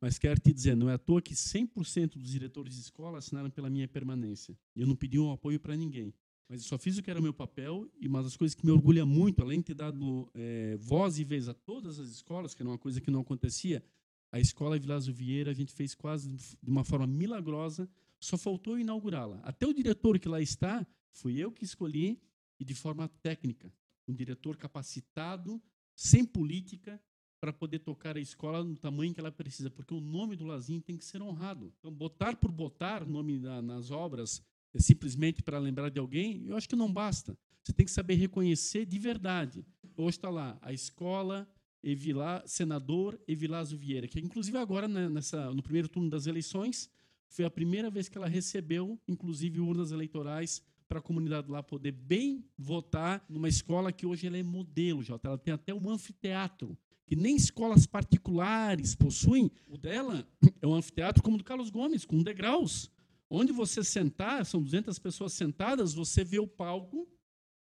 Mas quero te dizer, não é à toa que 100% dos diretores de escola assinaram pela minha permanência. Eu não pedi um apoio para ninguém. Mas eu só fiz o que era meu papel, e uma das coisas que me orgulha muito, além de ter dado é, voz e vez a todas as escolas, que era uma coisa que não acontecia, a escola Vilazo Vieira a gente fez quase de uma forma milagrosa, só faltou inaugurá-la. Até o diretor que lá está, fui eu que escolhi, e de forma técnica. Um diretor capacitado, sem política, para poder tocar a escola no tamanho que ela precisa, porque o nome do Lazinho tem que ser honrado. Então, botar por botar nome da, nas obras é simplesmente para lembrar de alguém, eu acho que não basta. Você tem que saber reconhecer de verdade. Hoje está lá a escola Evilá, senador Evilásio Vieira, que inclusive agora né, nessa, no primeiro turno das eleições foi a primeira vez que ela recebeu, inclusive urnas eleitorais para a comunidade lá poder bem votar numa escola que hoje ela é modelo, já. Ela tem até um anfiteatro que nem escolas particulares possuem. O dela é um anfiteatro como o do Carlos Gomes, com degraus. Onde você sentar, são 200 pessoas sentadas, você vê o palco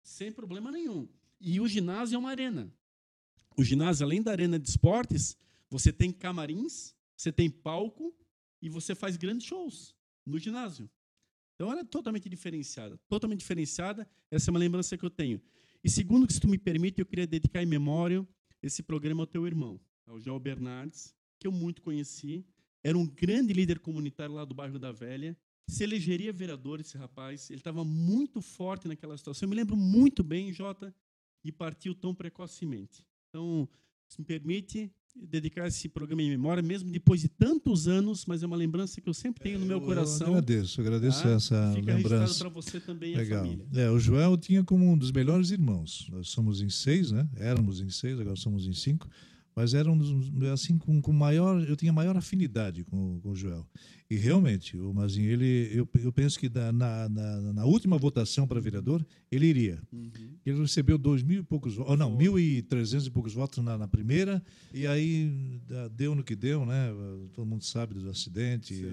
sem problema nenhum. E o ginásio é uma arena. O ginásio, além da arena de esportes, você tem camarins, você tem palco e você faz grandes shows no ginásio. Então ela é totalmente diferenciada, totalmente diferenciada. Essa é uma lembrança que eu tenho. E segundo, que se tu me permite, eu queria dedicar em memória esse programa ao teu irmão, ao João Bernardes, que eu muito conheci. Era um grande líder comunitário lá do bairro da Velha. Se elegeria vereador esse rapaz. Ele estava muito forte naquela situação. Eu me lembro muito bem, Jota, e partiu tão precocemente. Então, se me permite dedicar esse programa em memória, mesmo depois de tantos anos, mas é uma lembrança que eu sempre tenho no meu coração. Eu agradeço, agradeço tá? essa Fica lembrança. para você também Legal. a família. É, o Joel tinha como um dos melhores irmãos. Nós somos em seis, né? Éramos em seis, agora somos em cinco. Mas era um dos, assim com, com maior, eu tinha maior afinidade com, com o Joel. E realmente, o Mazinho, ele, eu, eu penso que na, na, na última votação para vereador, ele iria. Uhum. Ele recebeu dois mil e poucos votos, não, mil e trezentos e poucos votos na, na, primeira, e aí deu no que deu, né? Todo mundo sabe do acidente,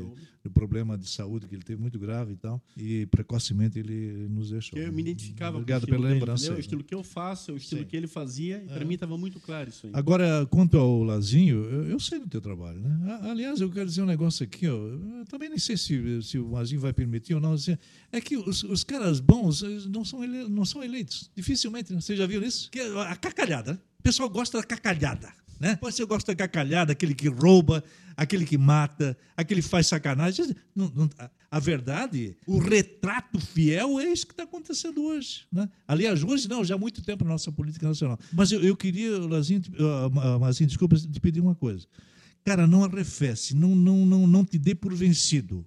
do problema de saúde que ele teve muito grave e tal, e precocemente ele nos deixou. Eu me identificava Obrigado pela dele, lembrança. O estilo que eu faço, o estilo Sim. que ele fazia, e para é. mim estava muito claro isso aí. Agora, quanto ao Lazinho, eu, eu sei do teu trabalho, né? Aliás, eu quero dizer um negócio aqui, ó eu também nem sei se, se o Mazinho vai permitir ou não. Assim, é que os, os caras bons não são, ele, não são eleitos. Dificilmente. Né? Você já viu isso? Que a cacalhada. Né? O pessoal gosta da cacalhada. Né? Você gosta da cacalhada, aquele que rouba, aquele que mata, aquele que faz sacanagem. Não, não, a verdade, o retrato fiel é isso que está acontecendo hoje. Né? Aliás, hoje não, já há muito tempo na nossa política nacional. Mas eu, eu queria, Lazinho, uh, Mazinho, desculpa, te pedir uma coisa. Cara, não arrefece, não, não, não, não te dê por vencido.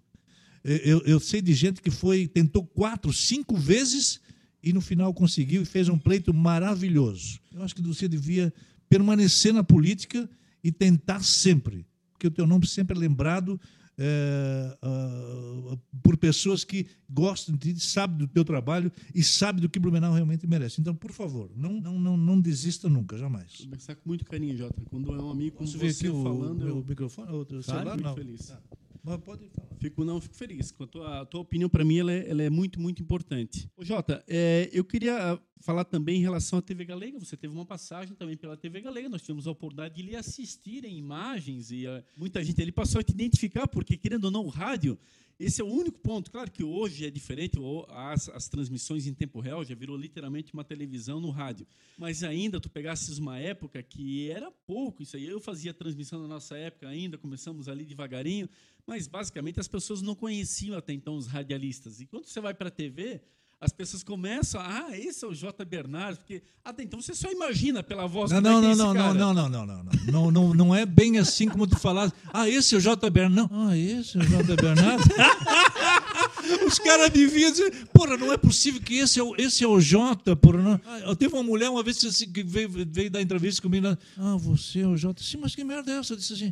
Eu, eu sei de gente que foi, tentou quatro, cinco vezes e no final conseguiu e fez um pleito maravilhoso. Eu acho que você devia permanecer na política e tentar sempre, porque o teu nome sempre é lembrado é, uh, por pessoas que gostam de sabem do teu trabalho e sabem do que Blumenau realmente merece. Então, por favor, não, não, não, não desista nunca, jamais. Vou conversar com muito carinho, Jota. Quando é um amigo como Posso você falando, o, eu o microfone? O celular? Não. feliz. Tá. Mas pode falar. Fico, não, fico feliz. A tua, a tua opinião, para mim, ela é, ela é muito, muito importante. Ô, Jota, é, eu queria ah, falar também em relação à TV Galega. Você teve uma passagem também pela TV Galega. Nós tivemos a oportunidade de lhe assistir em imagens e ah, muita gente ali passou a te identificar, porque, querendo ou não, o rádio, esse é o único ponto. Claro que hoje é diferente, as, as transmissões em tempo real já virou literalmente uma televisão no rádio. Mas ainda, tu pegasses uma época que era pouco isso aí. Eu fazia transmissão na nossa época ainda, começamos ali devagarinho, mas basicamente as pessoas não conheciam até então os radialistas. E quando você vai para a TV, as pessoas começam, ah, esse é o J. Bernardo, porque até então você só imagina pela voz Não, é não, é não, não, cara. não, não, não, não, não, não, não, não é bem assim como tu falaste. Ah, esse é o J. Bernardo. Não, ah, esse é o J. Bernardo. Os caras deviam dizer, porra, não é possível que esse é o, esse é o Jota, porra. Não. Ah, eu teve uma mulher uma vez assim, que veio, veio dar entrevista comigo. Ah, você é o Jota. Sim, mas que merda é essa? Eu disse assim,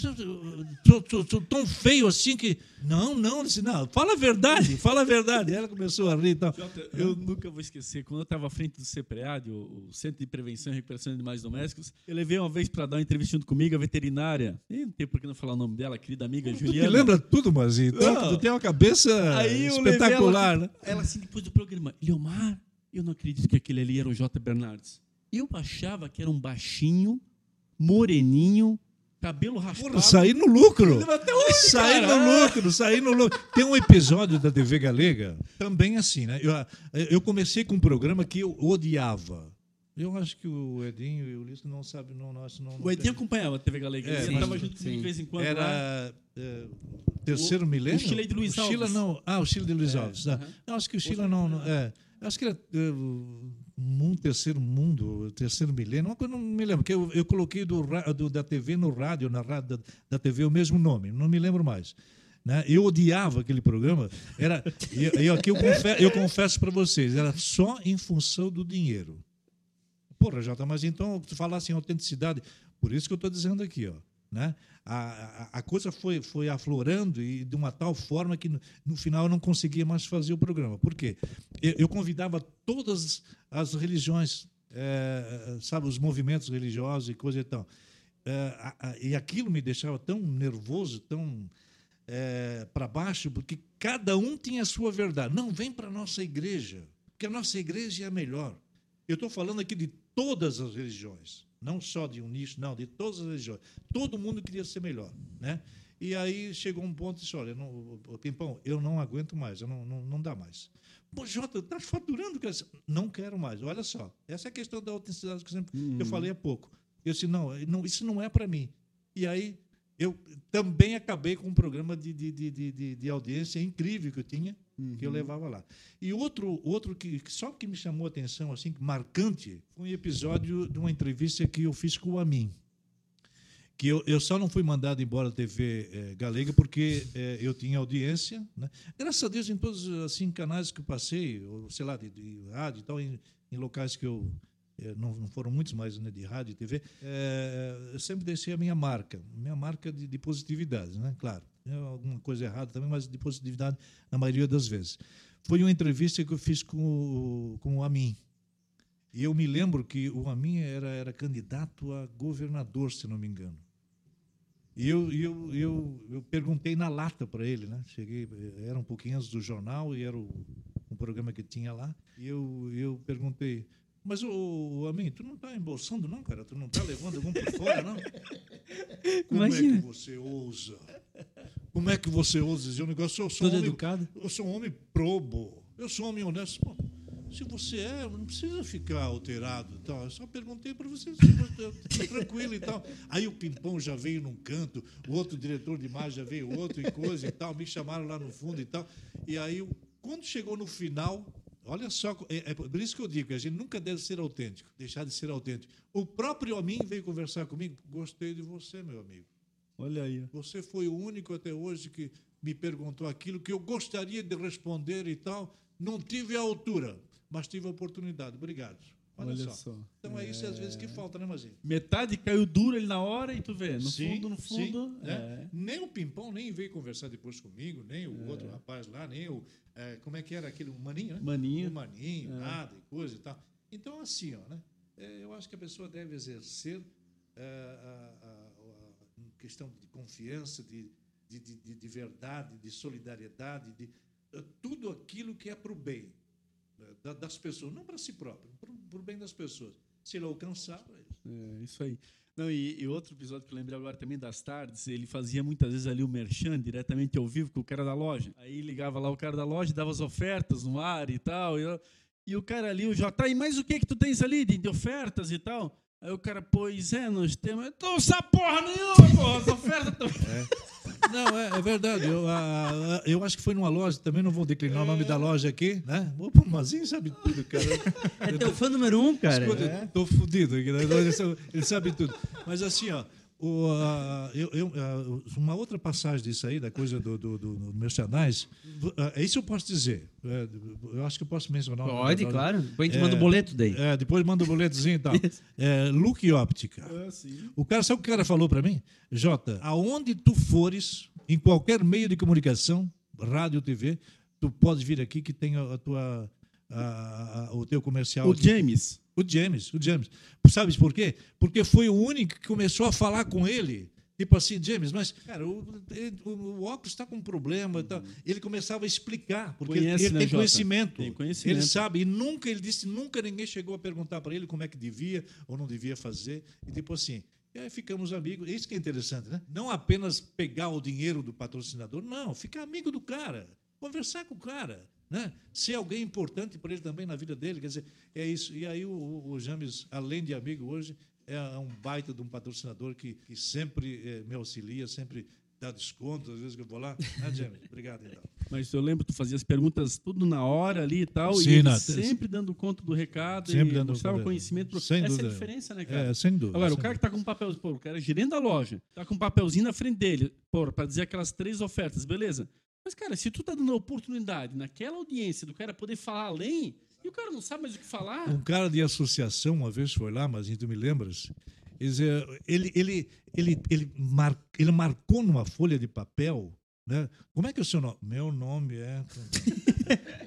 sou, sou- sou tão feio assim que... Não, não, disse, não, fala a verdade, fala a verdade. Ela começou a rir e tal. Jota, eu nunca vou esquecer, quando eu estava à frente do CPRAD, o Centro de Prevenção e Recuperação de Animais Domésticos, eu levei uma vez para dar uma entrevista junto comigo, a veterinária, e não tem por que não falar o nome dela, querida amiga Tu te Juliana. lembra tudo, mas então, Não. tu tem uma cabeça Aí levei espetacular, ela, né? ela assim, depois do programa, Leomar, eu não acredito que aquele ali era o J. Bernardes. Eu achava que era um baixinho, moreninho, cabelo raspado. Porra, sair no lucro. até hoje, Sair cara. no lucro, sair no lucro. Tem um episódio da TV Galega, também assim, né? Eu, eu comecei com um programa que eu odiava. Eu acho que o Edinho e o Ulisses não sabem, não, nossa, não, não O Edinho tem. acompanhava a TV Galega, É, ele estava junto sim. de vez em quando. Era é, terceiro O- milênio? o Chile de Luiz Chile Alves. não. Ah, o Chile de Luiz É, Alves. tá. aham. Eu acho que o Chile não. não é, acho que era é, mundo, terceiro mundo, terceiro milênio, não me lembro, que eu, eu coloquei do, do- da TV no rádio, na rádio da, da TV o mesmo nome, não me lembro mais. Né? Eu odiava aquele programa. Era, e, e aqui eu confesso, eu confesso para vocês, era só em função do dinheiro. Porra, Jota, mas então falasse em autenticidade, por isso que eu estou dizendo aqui, ó, né? A, a, a coisa foi, foi aflorando e de uma tal forma que no, no final eu não conseguia mais fazer o programa. Por quê? Eu, eu convidava todas as religiões, eh, sabe, os movimentos religiosos e coisa e tal. Eh, a- e aquilo me deixava tão nervoso, tão para baixo, porque cada um tinha a sua verdade. Não, vem para a nossa igreja, porque a nossa igreja é a melhor. Eu estou falando aqui de todas as religiões, não só de um nicho, não, de todas as religiões. Todo mundo queria ser melhor, né? E aí chegou um ponto e disse, olha, não, Pimpão, eu não aguento mais, eu não, não, não dá mais. Pô, Jota, estás faturando? cara? Não quero mais. Olha só, essa é a questão da autenticidade que eu, sempre, eu falei há pouco. Eu disse, não, não isso não é para mim. E aí eu também acabei com um programa de, de, de, de, de- audiência incrível que eu tinha, que eu levava lá. E outro, outro que só que me chamou a atenção, assim, marcante, foi um episódio de uma entrevista que eu fiz com o Amin. Que eu, eu só não fui mandado embora da TV eh, Galega porque eh, eu tinha audiência. Né? Graças a Deus, em todos assim, canais que eu passei, ou, sei lá, de, de rádio e tal, em, em locais que eu. Eh, não, não foram muitos, mas né, de rádio e TV, eh, eu sempre deixei a minha marca, minha marca de, de positividade, né? claro. É alguma coisa errada também, mas de positividade na maioria das vezes. Foi uma entrevista que eu fiz com o, com o Amin. E eu me lembro que o Amin era, era candidato a governador, se não me engano. E eu, eu, eu, eu perguntei na lata para ele, né? Cheguei, era um pouquinho antes do jornal e era o, um programa que tinha lá. E eu, eu perguntei, mas o, o Amin, tu não está embolsando não, cara? Tu não está levando algum por fora, não? Como é Imagina. que você ousa? Como é que você ousa dizer um negócio? Eu sou Todo homem, educado. eu sou um homem probo, eu sou um homem honesto. Pô, se você é, não precisa ficar alterado e tal. Eu só perguntei para você se você está tranquilo e tal. Aí o Pimpão já veio num canto, o outro diretor de imagem já veio outro e coisa e tal. Me chamaram lá no fundo e tal. E aí, quando chegou no final, olha só, é, é por isso que eu digo, que a gente nunca deve ser autêntico, deixar de ser autêntico. O próprio Amin veio conversar comigo. Gostei de você, meu amigo. Olha aí. Você foi o único até hoje que me perguntou aquilo que eu gostaria de responder e tal. Não tive a altura, mas tive a oportunidade. Obrigado. Olha, Olha só. só. Então é isso às vezes que falta, né, Mazinho? Metade caiu duro ele na hora e tu vê, no Sim, fundo, no sim, fundo. né? é. Nem o Pimpão nem veio conversar depois comigo, nem o É. outro rapaz lá, nem o. é, como é que era aquele? O Maninho, né? Maninho. O Maninho, É. nada e coisa e tal. Então, assim, ó, né? é, eu acho que a pessoa deve exercer é, a, questão de confiança, de, de, de, de- de verdade, de solidariedade, de é, tudo aquilo que é para o bem das pessoas, não para si próprio, para o bem das pessoas. Se ele alcançar, É, isso aí. Não, e, e outro episódio que eu lembrei agora também das tardes, ele fazia muitas vezes ali o merchan diretamente ao vivo com o cara da loja. Aí ligava lá o cara da loja, dava as ofertas no ar e tal. E, e o cara ali, o J, tá, e mais o que que tu tens ali de, de ofertas e tal? Aí o cara, pois é, nós temos. Então, essa porra nenhuma, porra, as ofertas estão. Não, é, é verdade. Eu, a- a- eu acho que foi numa loja, também não vou declinar o nome da loja aqui, né? O Mazinho sabe tudo, cara. É teu fã número um, cara. Escuta, eu tô fudido né? Ele sabe- Ele sabe tudo. Mas assim, ó, o, ah, eu, eu, ah, uma outra passagem disso aí, da coisa do, do, do, do merchandise, ah, isso eu posso dizer. É, eu acho que eu posso mencionar. Pode, claro. Depois a gente É, manda o boleto daí. É, depois manda o boletozinho e tal. É, Look Óptica. O cara, sabe o que o cara falou para mim? Jota, aonde tu fores, em qualquer meio de comunicação, rádio, TV, tu podes vir aqui que tem a, a tua, a- a- o teu comercial. O aqui. James. O James, o James. Sabes por quê? Porque foi o único que começou a falar com ele. Tipo assim, James, mas, cara, o, ele- o- óculos está com um problema. tal. Ele começava a explicar, porque Conhece, ele né, tem conhecimento. Tem conhecimento. Ele sabe, e nunca, ele disse, nunca ninguém chegou a perguntar para ele como é que devia ou não devia fazer. E tipo assim, e aí ficamos amigos. Isso que é interessante, né? Não apenas pegar o dinheiro do patrocinador, não, ficar amigo do cara, conversar com o cara. Né? Ser alguém importante para ele também na vida dele, quer dizer, é isso. E aí o, o- o James, além de amigo hoje, é um baita de um patrocinador que, que sempre eh, me auxilia, sempre dá desconto, às vezes que eu vou lá. Né, James? Obrigado, então. Mas eu lembro, tu fazia as perguntas tudo na hora ali e tal, Sim, e na- sempre dando conta do recado, Sempre e dando mostrava conta. conhecimento. pro- Sem Essa é dúvida. a diferença, né, cara? É, sem dúvida. Agora, o sem cara que tá com um papel, pô, o cara é gerente da loja, tá com um papelzinho na frente dele, pô, pra dizer aquelas três ofertas, beleza. Mas, cara, se tu tá dando a oportunidade naquela audiência do cara poder falar além, e o cara não sabe mais o que falar, Um cara de associação uma vez foi lá, mas tu me lembras? Ele, ele, ele, ele, mar, ele marcou numa folha de papel. Né? Como é que é o seu nome? Meu nome é.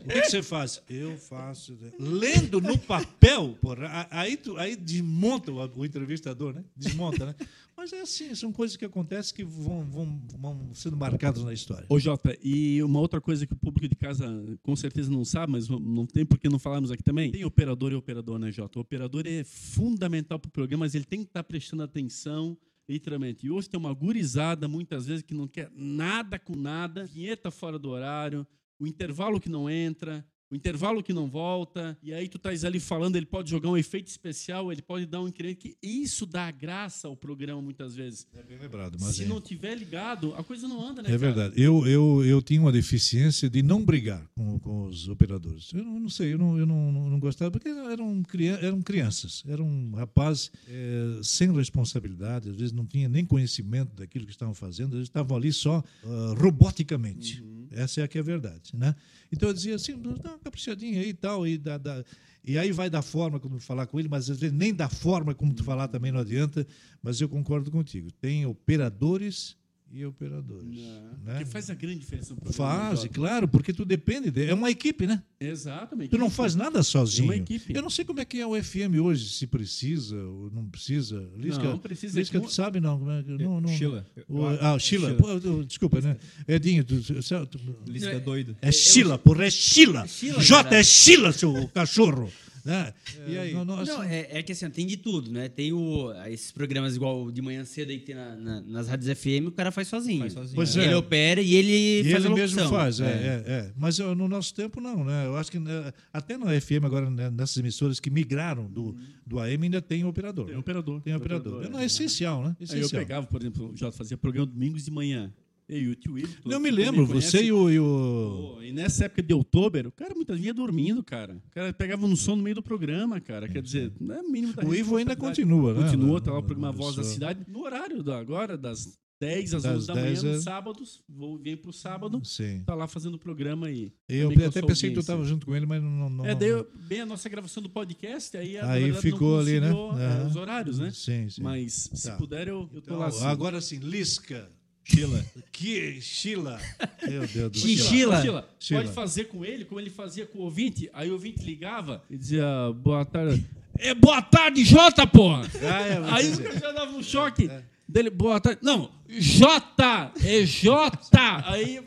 O que, que você faz? Eu faço. Lendo no papel, porra, a- aí, tu, aí desmonta o, o entrevistador, né? Desmonta, né? Mas é assim, são coisas que acontecem que vão, vão, vão sendo marcadas na história. Ô, Jota, e uma outra coisa que o público de casa com certeza não sabe, mas não tem por que não falarmos aqui também. Tem operador e operador, né, Jota? O operador é fundamental para o programa, mas ele tem que estar prestando atenção, literalmente. E hoje tem uma gurizada, muitas vezes, que não quer nada com nada, vinheta fora do horário, o intervalo que não entra, o intervalo que não volta, e aí tu estás ali falando, ele pode jogar um efeito especial, ele pode dar um incrível, que isso dá graça ao programa muitas vezes. É bem lembrado, mas Se é. não tiver ligado, a coisa não anda, né, É cara? verdade. Eu, eu, eu tinha uma deficiência de não brigar com, com os operadores. Eu não, não sei, eu não, eu não, não, gostava, porque eram, eram crianças, eram rapazes eh, sem responsabilidade, às vezes não tinha nem conhecimento daquilo que estavam fazendo, eles estavam ali só ah, roboticamente. Essa é a que é a verdade. Né? Então eu dizia assim, dá uma caprichadinha aí e tal, e, dá, dá- e aí vai da forma como falar com ele, mas às vezes nem da forma como tu falar também não adianta, mas eu concordo contigo. Tem operadores e operadores. né? Porque faz a grande diferença no programa. Faz, claro, porque tu depende. De, é uma equipe, né? Exatamente. Tu não faz nada sozinho. É uma equipe. Eu não sei como é que é o FM hoje, se precisa ou não precisa. Lisca, Não, precisa. Lisca, tu sabe não? É que- não, não Sheila. O, ah, Sheila. Pô, desculpa, né? Edinho, tu, tu- tu- Lisca é doido. é Sheila, porra, é Sheila. Sheila, Jota é Sheila, seu cachorro. Né? E aí? Não, não, assim, Não, é, é que assim, tem de tudo, né? Tem o, esses programas igual de manhã cedo aí que tem na- na- nas rádios FM, o cara faz sozinho. Faz sozinho. Pois Ele é. opera e ele E faz ele a mesmo faz, é, é, é. Mas ó, no nosso tempo, não, né? Eu acho que né, até na FM, agora, né, nessas emissoras que migraram do, do AM, ainda tem operador. Tem né? operador. Tem operador. Não, é essencial, né? Aí eu Essencial. pegava, por exemplo, já fazia programa domingos de manhã. Eu e o tio Não me lembro, você e o. E o... E nessa época de outubro, o cara muitas vezes ia dormindo, cara. O cara pegava no sono no meio do programa, cara. Quer dizer, não é mínimo da O Ivo ainda continua, né? Continua, tá lá o programa Voz da Cidade, no horário da, agora, das 10 às Das 11 da manhã, 10 nos a- sábados. Vou vir pro sábado, Sim. tá lá fazendo o programa aí. Eu até pensei que tu estava junto com ele, mas não. não É, não- daí eu- bem a nossa gravação do podcast, aí, Aí verdade, ficou ali, né? é, os horários, né? Sim, sim. Mas se Tá. puder, eu, eu tô Então, lá assim. agora sim, Lisca. Sheila. Que Sheila. Meu Deus do céu. Sheila. Ô, Sheila, Sheila. pode fazer com ele como ele fazia com o ouvinte. Aí o ouvinte ligava e dizia, boa tarde. É boa tarde, Jota, porra! Ah, é, Aí o cara já dava um choque dele, boa tarde. Não, Jota! É Jota! Aí,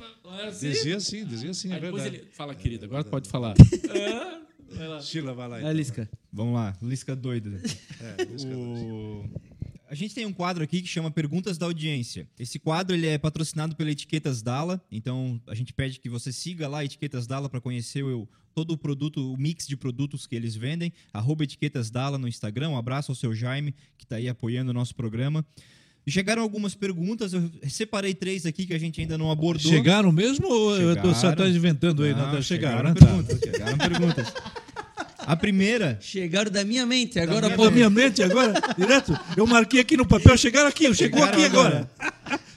assim, Dizia assim, dizia assim, é depois verdade. ele fala, querida, agora pode falar. É, vai lá. Sheila, vai lá. É, Então. Lisca. Vamos lá, Lisca doida. É, Lisca. O- A gente tem um quadro aqui que chama Perguntas da Audiência. Esse quadro ele é patrocinado pela Etiquetas Dala, então a gente pede que você siga lá Etiquetas Dala para conhecer o, todo o produto, o mix de produtos que eles vendem. Arroba Etiquetas Dala no Instagram. Um abraço ao seu Jaime, que está aí apoiando o nosso programa. Chegaram algumas perguntas, eu separei três aqui que a gente ainda não abordou. Chegaram mesmo ou eu tô, só Chegaram. tá inventando aí? Não, Não, chegaram, chegaram? Tá. perguntas. Chegaram perguntas. A primeira Chegaram da minha mente, agora Pô, pode. minha mente agora, direto. Eu marquei aqui no papel, chegaram aqui, chegou Chegaram aqui agora.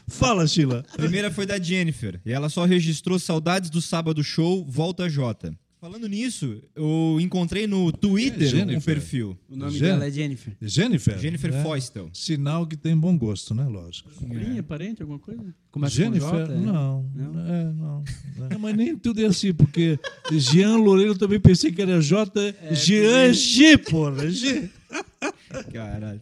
Fala, Sheila. A primeira foi da Jennifer. E ela só registrou saudades do sábado show, volta J. Falando nisso, eu encontrei no Twitter É, Jennifer. um perfil. O nome Jen- dela é Jennifer. Jennifer. Jennifer né? Foistel. Sinal que tem bom gosto, né? Lógico. Sobrinha, parente, alguma coisa? Começa Jennifer? com J, é? não, Não? É, não. Não, Mas nem tudo é assim, porque Jean Loureiro também pensei que era J. Jean G, porra. G. Caralho.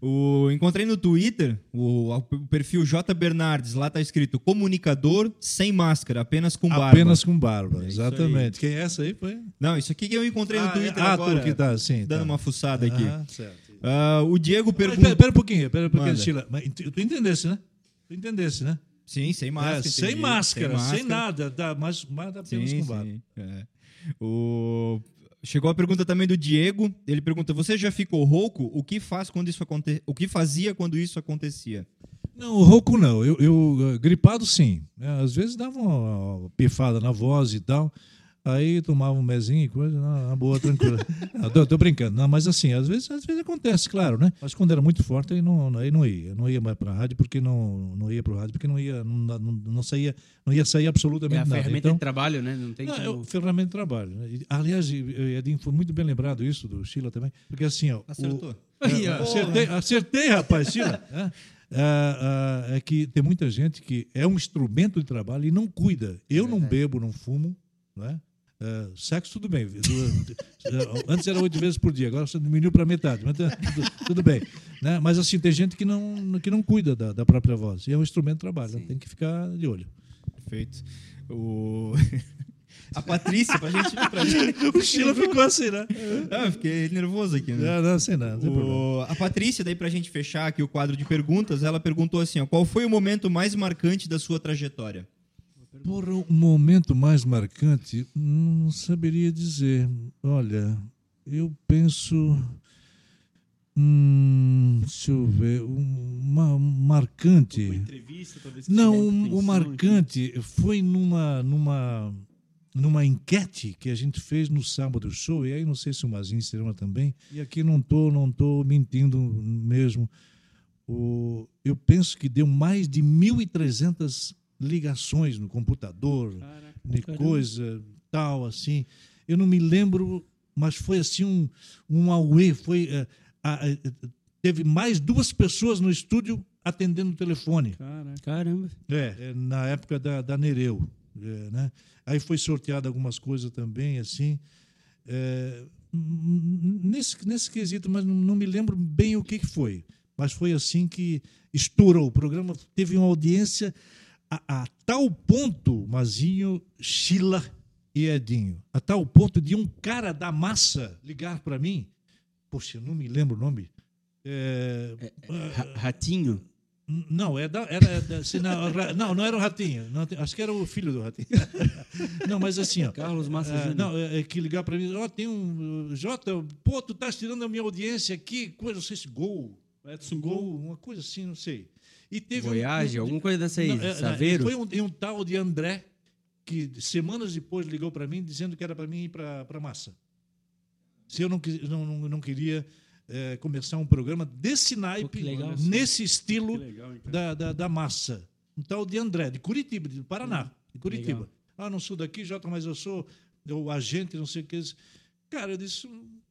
O, encontrei no Twitter o, o perfil J Bernardes. Lá tá escrito comunicador sem máscara, apenas com barba. Apenas com barba, É exatamente. Quem é essa aí foi? Não, isso aqui que eu encontrei no Ah, Twitter é- ah, agora. que tá, sim. dando tá. uma fuçada aqui. Ah, certo. Ah, o Diego Mas Pera, pergunta. pera um pouquinho, pera um pouquinho. Sheila. Mas tu tu entendesse, né? Tu entendesse, né? Sim, sem máscara. É, sem, máscara, sem, máscara. nada, tá, mas, mas apenas Sim, com barba. sim. É. O... Chegou a pergunta também do Diego. Ele pergunta: Você já ficou rouco? O que faz quando isso aconte... O que fazia quando isso acontecia? Não, rouco não. Eu, eu, eh, gripado sim. né? Às vezes dava uma pifada na voz e tal. Aí tomava um mezinho e coisa, na, na boa, tranquila. Não, tô, tô brincando. Não, mas assim, às vezes, às vezes acontece, claro, né? Mas quando era muito forte, aí não, aí não ia. Não ia mais pra rádio porque não, não ia pro rádio, porque não ia, não, não, não saía, não ia sair É absolutamente a nada. ferramenta Então, de trabalho, né? Não tem não, é o como... ferramenta de trabalho. né? Aliás, Edinho, foi muito bem lembrado isso do Sheila também, porque assim, ó, o- Acertou. Aí, ó. acertei, acertei, rapaz, Sheila. É, Ah, ah, é que tem muita gente que é um instrumento de trabalho e não cuida. Eu não bebo, não fumo, não é? Ah, sexo tudo bem. Antes era oito vezes por dia, agora você diminuiu para metade, mas tá- tudo, tudo bem. Né? Mas assim, tem gente que não, que não cuida da, da própria voz. E é um instrumento de trabalho, né? tem que ficar de olho. Perfeito. O... A Patrícia, pra gente. Pra gente... O Sheila ficou assim, né? Ah, eu fiquei nervoso aqui, né? Não, não sei não, não problema. O- A Patrícia, daí pra gente fechar aqui o quadro de perguntas, ela perguntou assim: ó, qual foi o momento mais marcante da sua trajetória? Porra, o momento mais marcante, não saberia dizer. Olha, eu penso. Hum, deixa eu ver. Uma marcante. Uma entrevista, talvez. Não, o- marcante foi numa, numa, numa enquete que a gente fez no sábado show, e aí não sei se o Mazinho se lembra também, e aqui não tô, não tô mentindo mesmo. O, eu penso que deu mais de 1.300 ligações no computador. Caraca. de Caramba. coisa tal, assim. Eu não me lembro, mas foi assim um, um auê, foi... eh, a- eh, teve mais duas pessoas no estúdio atendendo o telefone. Caraca. Caramba. É, é, na época da, da Nereu. é, né? Aí foi sorteado algumas coisas também, assim. É, nesse, nesse quesito, mas não, não me lembro bem o que, que foi. Mas foi assim que estourou. O programa teve uma audiência a, a tal ponto, Mazinho, Sheila e Edinho, a tal ponto de um cara da massa ligar para mim. Poxa, eu não me lembro o nome. É, Ra- Ratinho. N- Não, é era, é se não, não, era o Ratinho. não, acho que era o filho do Ratinho. Não, mas assim, ó. Carlos Massa é, Júnior. não, é, é que ligar para mim, ó, tem um. Jota, pô, tu estás tirando a minha audiência aqui, coisa, não sei se gol. Edson Gol. uma coisa assim, não sei. E teve um- Voyage, um, alguma coisa dessa aí. não, é, Saveiro. Foi um, um tal de André, que semanas depois ligou para mim dizendo que era para mim ir para Massa. Se eu não, não, não, não queria é, começar um programa desse naipe, que legal. nesse estilo legal, cara? da, da, da massa. Um tal de André, de Curitiba, do Paraná, de Curitiba. Legal. Ah, não sou daqui, Jota, mas eu sou o agente, não sei o que. Cara, eu disse,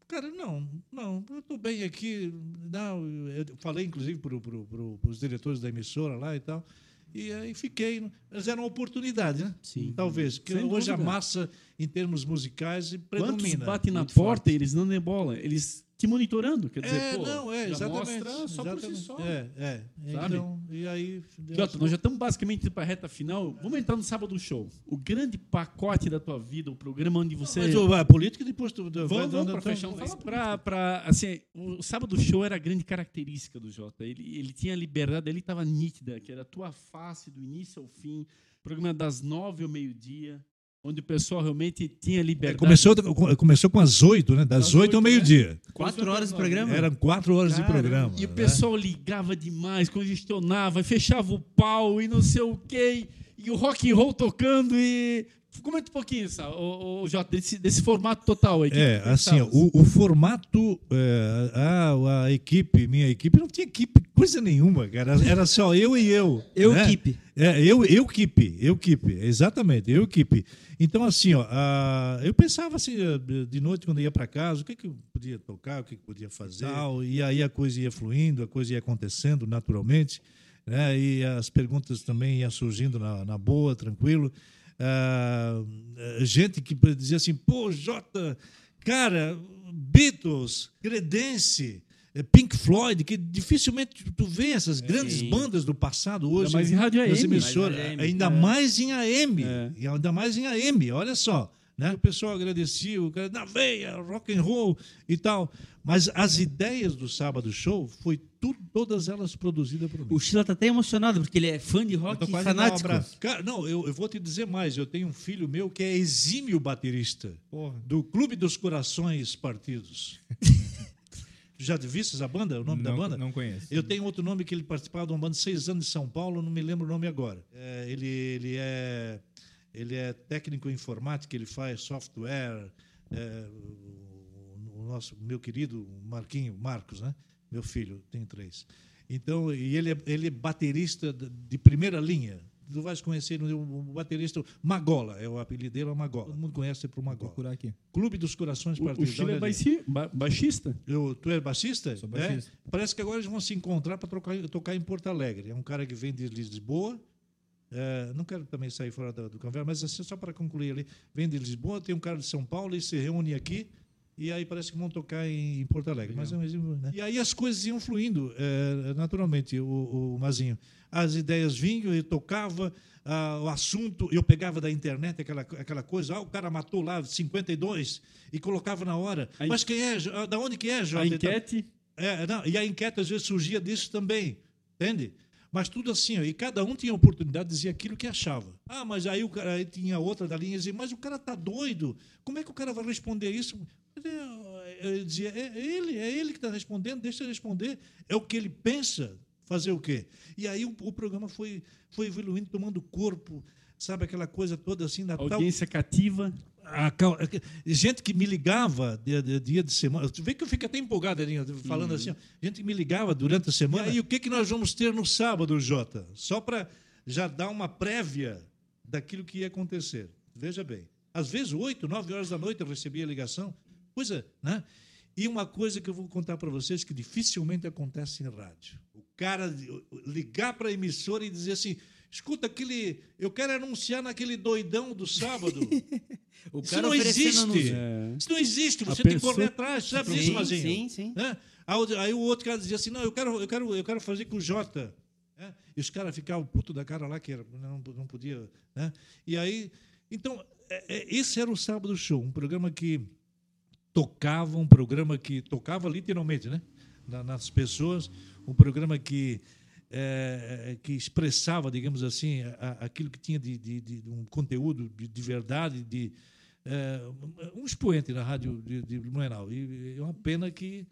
cara, não, não, eu estou bem aqui. Não, eu falei, inclusive, para pro, os diretores da emissora lá e tal. E aí fiquei. Mas era uma oportunidade, né? Sim. Talvez. Porque hoje a dúvida. massa, em termos musicais, Quantos predomina. batem na porta forte. eles não dêem bola? Eles te monitorando. Quer dizer, É, pô, não, é, já exatamente. mostra só por si exatamente. só. É, é. Sabe? Então, e aí. Jota, nós já estamos basicamente indo para a reta final. Vamos entrar no sábado show. O grande pacote da tua vida, o programa onde você. Mas o- a política depois tu, vai Vamos, vamos para então, fechar um pra, pra, assim, O sábado show era a grande característica do Jota. Ele, ele tinha liberdade, ele estava nítida, que era a tua face do início ao fim. Programa das nove ao meio-dia, onde o pessoal realmente tinha É, liberdade. começou, começou com as oito, né? Das oito ao oito, né? meio-dia. Quatro horas de programa? Eram quatro horas de Cara, programa. E o né? pessoal ligava demais, congestionava, fechava o pau e não sei o quê, e o rock and roll tocando e comenta um pouquinho, sabe, o, o, Jota, desse, desse formato total aí. É, assim, o, o formato, é, a, a equipe, minha equipe, não tinha equipe, coisa nenhuma, cara. Era só eu e eu. Eu, né? equipe. É, eu, eu equipe, eu equipe, exatamente, eu equipe. Então, assim, ó, a- eu pensava assim, eh, de noite, quando ia para casa, o que, que eu podia tocar, o que, que podia fazer. Tal, e aí a coisa ia fluindo, a coisa ia acontecendo naturalmente, né? e as perguntas também iam surgindo na, na boa, tranquilo. Ah, gente que dizia assim, pô, Jota, cara, Beatles, Credense, eh, Pink Floyd, que dificilmente tu vê essas grandes Sim. bandas do passado hoje. mais em rádio AM. emissoras, Mais AM, ainda é. mais em AM, É. e ainda mais em AM, olha só. Né? O pessoal agradecia, o cara, na veia, rock and roll e tal. Mas as ideias do Sábado Show foi tudo, todas elas produzidas por mim. O Sheila tá até emocionado, porque ele é fã de Eu rock um fanático. abraço. Cara, não, eu, eu vou te dizer mais. Eu tenho um filho meu que é exímio baterista Porra. do Clube dos Corações Partidos. Já viste a banda? O nome da não, banda? Não conheço. Eu tenho outro nome que ele participava de uma banda de seis anos de São Paulo, não me lembro o nome agora. É, ele, ele, é, ele é técnico em informática, ele faz software. é, o, o nosso, meu querido Marquinho, Marcos, né? Meu filho, tem três. Então, e ele é, ele é baterista de primeira linha. Tu vais conhecer o baterista Magola, é o apelido dele, é Magola. Todo mundo conhece ele por Vou Magola. procurar aqui. Clube dos Corações O, o. Chile é baixi- ba- baixista. Eu, tu é baixista? Sou baixista. É? Parece que agora eles vão se encontrar para tocar em Porto Alegre. É um cara que vem de Lisboa. é, não quero também sair fora do, do conversa, mas assim, só para concluir ali. Vem de Lisboa, tem um cara de São Paulo e se reúne aqui. E aí parece que vão tocar em, Porto Alegre. Mas é um exemplo, né? E aí as coisas iam fluindo é, naturalmente, o, o Mazinho. As ideias vinham, eu tocava, ah, o assunto, eu pegava da internet aquela, aquela coisa, ah, o cara matou lá 52 e colocava na hora. A Mas quem é? Da onde que é, A Jota? Então, enquete. é, não, e a enquete às vezes surgia disso também, entende? Mas tudo assim, ó, e cada um tinha a oportunidade de dizer aquilo que achava. Ah, mas aí o cara aí tinha outra da linha e dizia, mas o cara tá doido, como é que o cara vai responder isso? Eu, dizia, é ele, é ele que está respondendo, deixa ele responder, é o que ele pensa, fazer o quê? E aí o, o programa foi, foi evoluindo, tomando corpo, sabe, aquela coisa toda assim, na tal Audiência cativa. a cal- gente que me ligava dia, dia- de semana. Tu vê que eu fico até empolgado ali, falando assim. ó, gente que me ligava durante a semana. E aí, o que, que nós vamos ter no sábado, Jota? Só para já dar uma prévia daquilo que ia acontecer. Veja bem. Às vezes, oito, nove horas da noite eu recebia ligação. Coisa, né? E uma coisa que eu vou contar para vocês que dificilmente acontece em rádio. O cara ligar para a emissora e dizer assim: escuta, aquele, eu quero anunciar naquele doidão do sábado. O Isso cara não existe. É. Isso não existe, A você tem que pessoa- correr atrás, sabe disso, Sim, Mazinho? sim, sim. Né? Aí, o- outro cara dizia assim: não, eu quero, eu quero, eu quero fazer com o Jota. né? E os caras ficavam puto da cara lá, que era, não, não podia. Né? E aí, então, é- é- esse era o Sábado Show, um programa que tocava, um programa que tocava literalmente né? Na- nas pessoas, um programa que. é, é, que expressava, digamos assim, aquilo que tinha de, de- de um conteúdo de, de verdade, de, é, um expoente na rádio de, de Blumenau. E é uma pena que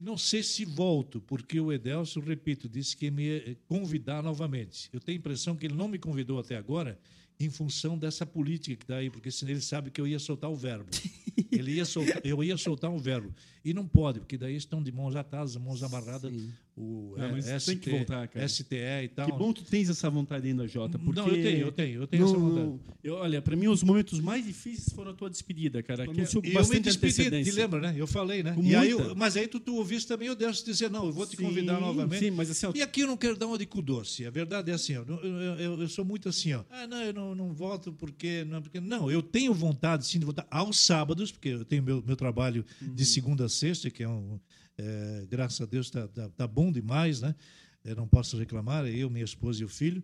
não sei se volto, porque o Edelso, repito, disse que ia me convidar novamente. Eu tenho a impressão que ele não me convidou até agora, em função dessa política que está aí, porque senão ele sabe que eu ia soltar o verbo. Ele ia soltar, eu ia soltar um verbo. E não pode, porque daí estão de mãos atadas, mãos amarradas, Sim. O Não, mas é, tem que voltar, cara. STE e tal. Que bom que tu tens essa vontade ainda, Jota. Porque Não, eu tenho, eu tenho, eu tenho essa vontade. eu, olha, para mim os momentos mais difíceis foram a tua despedida, cara. Que eu me despedi, te lembra, né? Eu falei, né? Com E aí, eu- mas aí tu, tu ouviste também, eu devo te dizer, não, eu vou te convidar Sim, novamente. Sim, mas assim, ó, E aqui eu não quero dar uma de cu doce. A verdade é assim, ó, eu, eu, eu- eu sou muito assim, ó. Ah, não, eu não, não volto porque não, porque não. Eu tenho vontade sim de voltar aos sábados, porque eu tenho meu, meu trabalho de segunda a sexta, que é um, é, graças a Deus está tá, tá bom demais, né? Eu não posso reclamar. é Eu, minha esposa e o filho,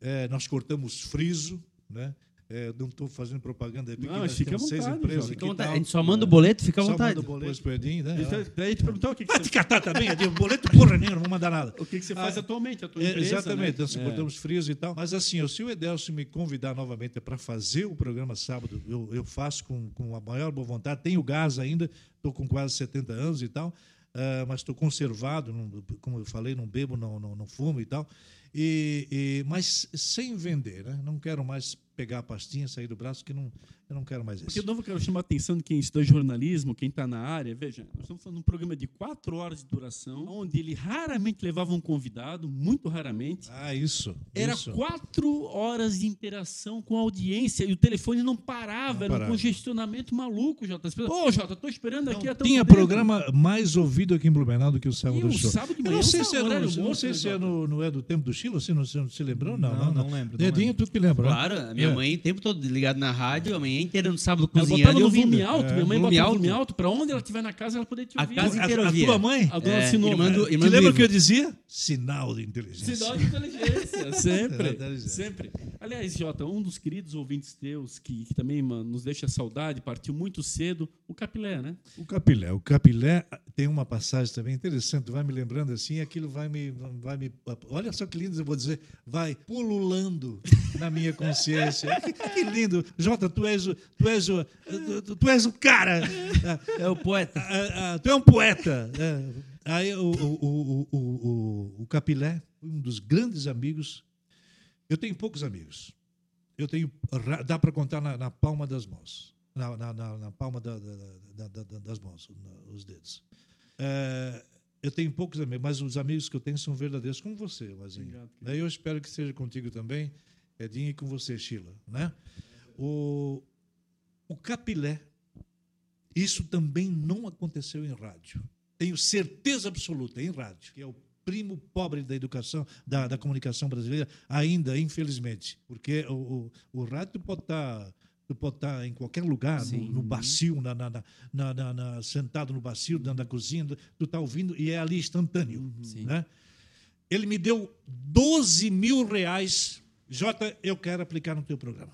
É, nós cortamos friso, né? É, não estou fazendo propaganda aqui, Não, nós fica à temos seis vontade, empresas aqui. Fica à vontade. A gente só manda o boleto, fica à Só vontade. manda o boleto pro Edinho, né? Daí te perguntar o que, que Vai você, te catar também, Edinho. Boleto porra nenhuma, não vou mandar nada. o que, que você faz Ah, atualmente, a tua É, empresa, exatamente, né? nós É. cortamos frios e tal. Mas assim, se o Edelcio me convidar novamente para fazer o programa sábado, eu, eu faço com, com a maior boa vontade. Tenho gás ainda, estou com quase 70 anos e tal, ah, mas estou conservado, não- como eu falei, não bebo, não, não, não fumo e tal. E, e- mas sem vender, né? Não quero mais pegar a pastinha, sair do braço, que não, eu não quero mais isso. Porque de novo eu quero chamar a atenção de quem estuda jornalismo, quem está na área. Veja, nós estamos falando de um programa de quatro horas de duração, onde ele raramente levava um convidado, muito raramente. Ah, isso. Era isso. quatro horas de interação com a audiência e o telefone não parava, Não era um parava. congestionamento maluco, Jota. As pessoas, Ô, Jota, tô esperando aqui até o Tinha tempo." programa mais ouvido aqui em Blumenau do que o Sábado do Show. sábado de Eu não sei um se é, no, não sei né, se é no, no é do tempo do Chile, você não, não se lembrou? Não, não, Não, não lembro, não Dedinho, tu te lembra? né? Claro, a minha É. mãe o tempo todo ligado na rádio, a manhã inteira no sábado Ela cozinhando botava e no ouvindo. volume alto, minha mãe Volume botava no volume alto, pra onde ela estiver na casa ela poder te A ouvir. casa A- inteira a ouvia. tua mãe? A dona É, Sinoma. irmã do- É. irmã Te lembra o que eu dizia? Sinal de inteligência. Sinal de inteligência, sempre. Inteligência. sempre. Aliás, Jota, um dos queridos ouvintes teus, que, que também mano, nos deixa saudade, partiu muito cedo, o Capilé, né? O Capilé. O Capilé tem uma passagem também interessante, vai me lembrando assim, aquilo vai me, vai me. Olha só que lindo, eu vou dizer, vai pululando na minha consciência. Que, que lindo. Jota, tu és o. Tu és tu, tu és o cara. É o poeta. Ah, ah, tu é um poeta. É. Aí o, o, o, o, o, o Capilé, um dos grandes amigos. Eu tenho poucos amigos. Eu tenho. Dá para contar na, na palma das mãos. Na, na, na- na palma da- da- da- da- da- das mãos, na- os dedos. É, eu tenho poucos amigos, mas os amigos que eu tenho são verdadeiros, como você, Mazinho. Obrigado, querido. Daí eu espero que seja contigo também, Edinho, e com você, Sheila. Né? O, o Capilé, isso também não aconteceu em rádio. Tenho certeza absoluta, em rádio, que é o primo pobre da educação, da, da comunicação brasileira, ainda, infelizmente. Porque o, o, o rádio pode estar. Tu pode estar em qualquer lugar, no, Sim. no bacio, na, na, na- na- sentado no bacio, dentro da cozinha, tu está ouvindo e é ali instantâneo. Sim. Né? Ele me deu 12 mil reais. Jota, eu quero aplicar no teu programa.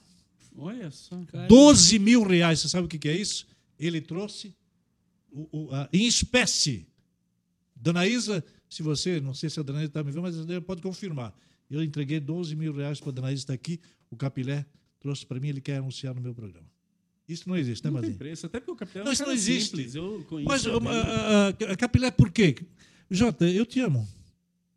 Olha só. 12 mil reais. Você sabe o que é isso? Ele trouxe o- o- a- em espécie. Dona Isa, se você, não sei se a Dona Isa está me vendo, mas ela pode confirmar. Eu entreguei 12 mil reais para a Dona Isa estar aqui. O Capilé trouxe para mim, ele quer anunciar no meu programa. Isso não existe, né, Não tem Mazinho? preço, até porque o Capilé é Não, um isso cara não existe. simples, Eu conheço Mas a- a- a Capilé, por quê? Jota, eu te amo.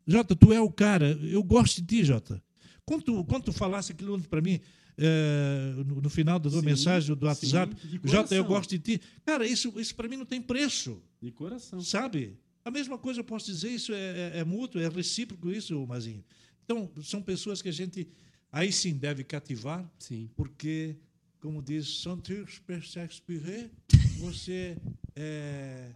Jota, tu é o cara. Eu gosto de ti, Jota. Quando tu, quando tu falasse aquilo para mim, eh, no, no final da tua Sim, mensagem do WhatsApp, sim, Jota, eu gosto de ti. Cara, isso, isso para mim não tem preço, De coração. sabe? A mesma coisa eu posso dizer, isso é, é- é mútuo, é recíproco isso, Mazinho. Então, são pessoas que a gente, aí sim, deve cativar, Sim. porque, como diz Saint-Exupéry, você é,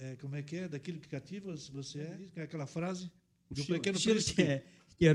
é, como é que é? Daquilo que cativa, você é? É aquela frase do Pequeno Príncipe.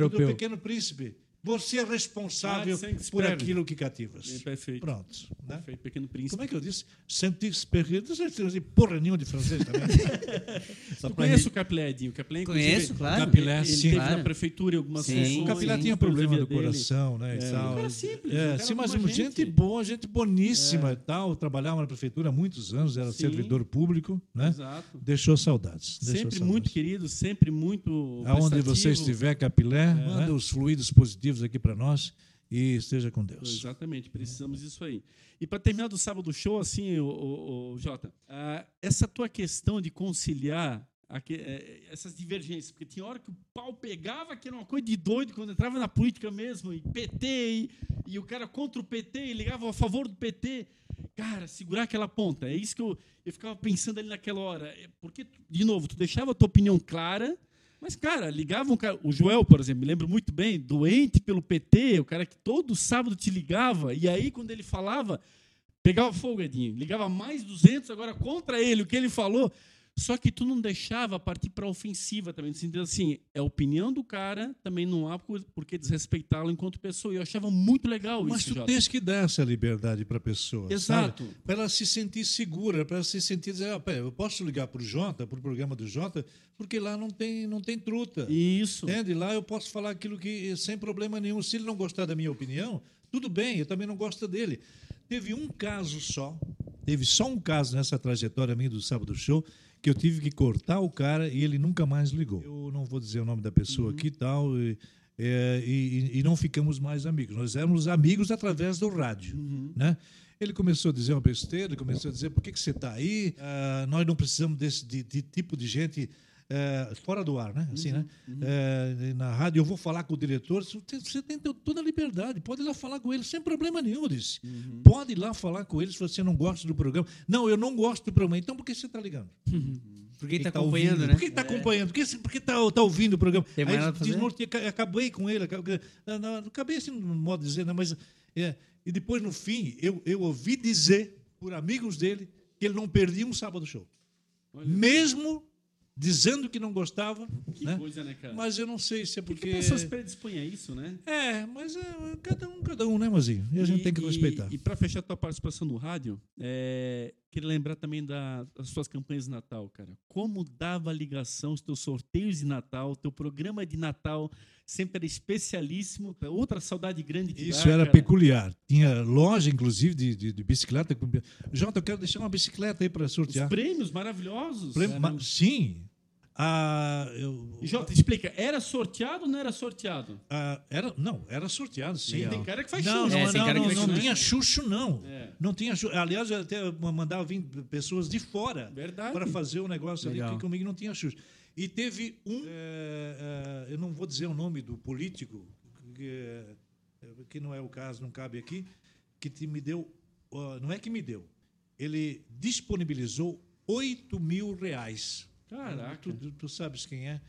Que. Pequeno Príncipe. Você é responsável Ah, por aquilo que cativas. É, perfeito. Pronto. Né? Perfeito, Pequeno Príncipe. Como é que eu disse? Saint-Exupéry. Não sei porra nenhuma de francês também. Só conhece re- o Capilé, Edinho? O Capilé, Conheço, claro. Capilé, ele sim. teve Claro. na prefeitura em algumas Sim. funções. O Capilé sim, tinha problema do a dele. coração, né? É, e tal. um cara simples, É, um cara sim, mas gente. gente. boa, gente boníssima e tal. Trabalhava na prefeitura há muitos anos, era Sim. servidor público, né? Exato. Deixou saudades. deixou Sempre saudades. muito querido, sempre muito Aonde prestativo. você estiver, Capilé, manda os fluidos positivos aqui para nós e esteja com Deus. Exatamente, precisamos disso aí. E para terminar do sábado show, assim, o, o, Jota, ah, essa tua questão de conciliar é, essas divergências, porque tinha hora que o pau pegava, que era uma coisa de doido, quando entrava na política mesmo, e PT, e, e o cara contra o PT, e ligava a favor do PT. Cara, segurar aquela ponta, é isso que eu, eu ficava pensando ali naquela hora. É Porque, de novo, tu deixava a tua opinião clara, mas, cara, ligava um cara. O Joel, por exemplo, me lembro muito bem, doente pelo PT, o cara que todo sábado te ligava, e aí, quando ele falava, pegava fogo, Edinho. Ligava mais 200 agora contra ele, o que ele falou. Só que tu não deixava partir para ofensiva também. No sentido assim, é a opinião do cara, também não há por que desrespeitá-lo enquanto pessoa. E eu achava muito legal Mas isso, tu Jota. tens que dar essa liberdade para a pessoa. Exato. Para ela se sentir segura, para ela se sentir dizer, ah, pera, eu posso ligar para o Jota, para o programa do Jota, porque lá não tem, não tem truta. Isso. Entende? Lá eu posso falar aquilo que sem problema nenhum. Se ele não gostar da minha opinião, tudo bem, eu também não gosto dele. Teve um caso só, teve só um caso nessa trajetória minha do Sábado Show, que eu tive que cortar o cara e ele nunca mais ligou. Eu não vou dizer o nome da pessoa aqui e tal, e, é, e- e não ficamos mais amigos. Nós éramos amigos através do rádio, né? Ele começou a dizer uma besteira, ele começou a dizer por que, que você está aí? Ah, nós não precisamos desse de, de tipo de gente eh, fora do ar, né? Assim, né? Eh, na rádio, eu vou falar com o diretor. Você tem, toda a liberdade, pode ir lá falar com ele, sem problema nenhum, eu disse. Pode ir lá falar com ele se você não gosta do programa. Não, eu não gosto do programa. Então por que você está ligando? Porque ele está tá acompanhando, ouvindo. né? Por que está acompanhando? Por que por que está tá ouvindo o programa? Tem mais Aí desnorte- acabei com ele. aca- Não, não, acabei assim, no modo de dizer, né? mas. é, e depois, no fim, eu, eu ouvi dizer por amigos dele que ele não perdia um sábado show. Olha. Mesmo dizendo que não gostava. Que né? coisa, né, cara? Mas eu não sei se é Porque porque. pessoas predispõem a isso, né? É, mas é, cada um, cada um, né, Mazinho? E a gente tem que respeitar. E, para fechar a tua participação no rádio, é, queria lembrar também da- das suas campanhas de Natal, cara. Como dava ligação os teus sorteios de Natal, teu programa de Natal sempre era especialíssimo. Outra saudade grande que Isso dá, era cara. peculiar. Tinha loja, inclusive, de, de, de bicicleta. Jota, eu quero deixar uma bicicleta aí para Os sortear. prêmios maravilhosos. Prêmio- ma- sim. Ah, eu- Jota, explica, era sorteado ou não era sorteado? ah, era, não, era sorteado, sim. Tem cara que faz Não, chuva. não, É, tem não, cara que não, não chuva. tinha chucho, não. É. Não tinha chucho. Aliás, eu até mandava vir pessoas de fora Verdade. para fazer o negócio ali, Legal. que comigo não tinha chucho. E teve um, é, é, eu não vou dizer o nome do político, que, é, que não é o caso, não cabe aqui, que te me deu, não é que me deu, ele disponibilizou 8 mil reais. Caraca. Tu, tu- tu sabes quem é,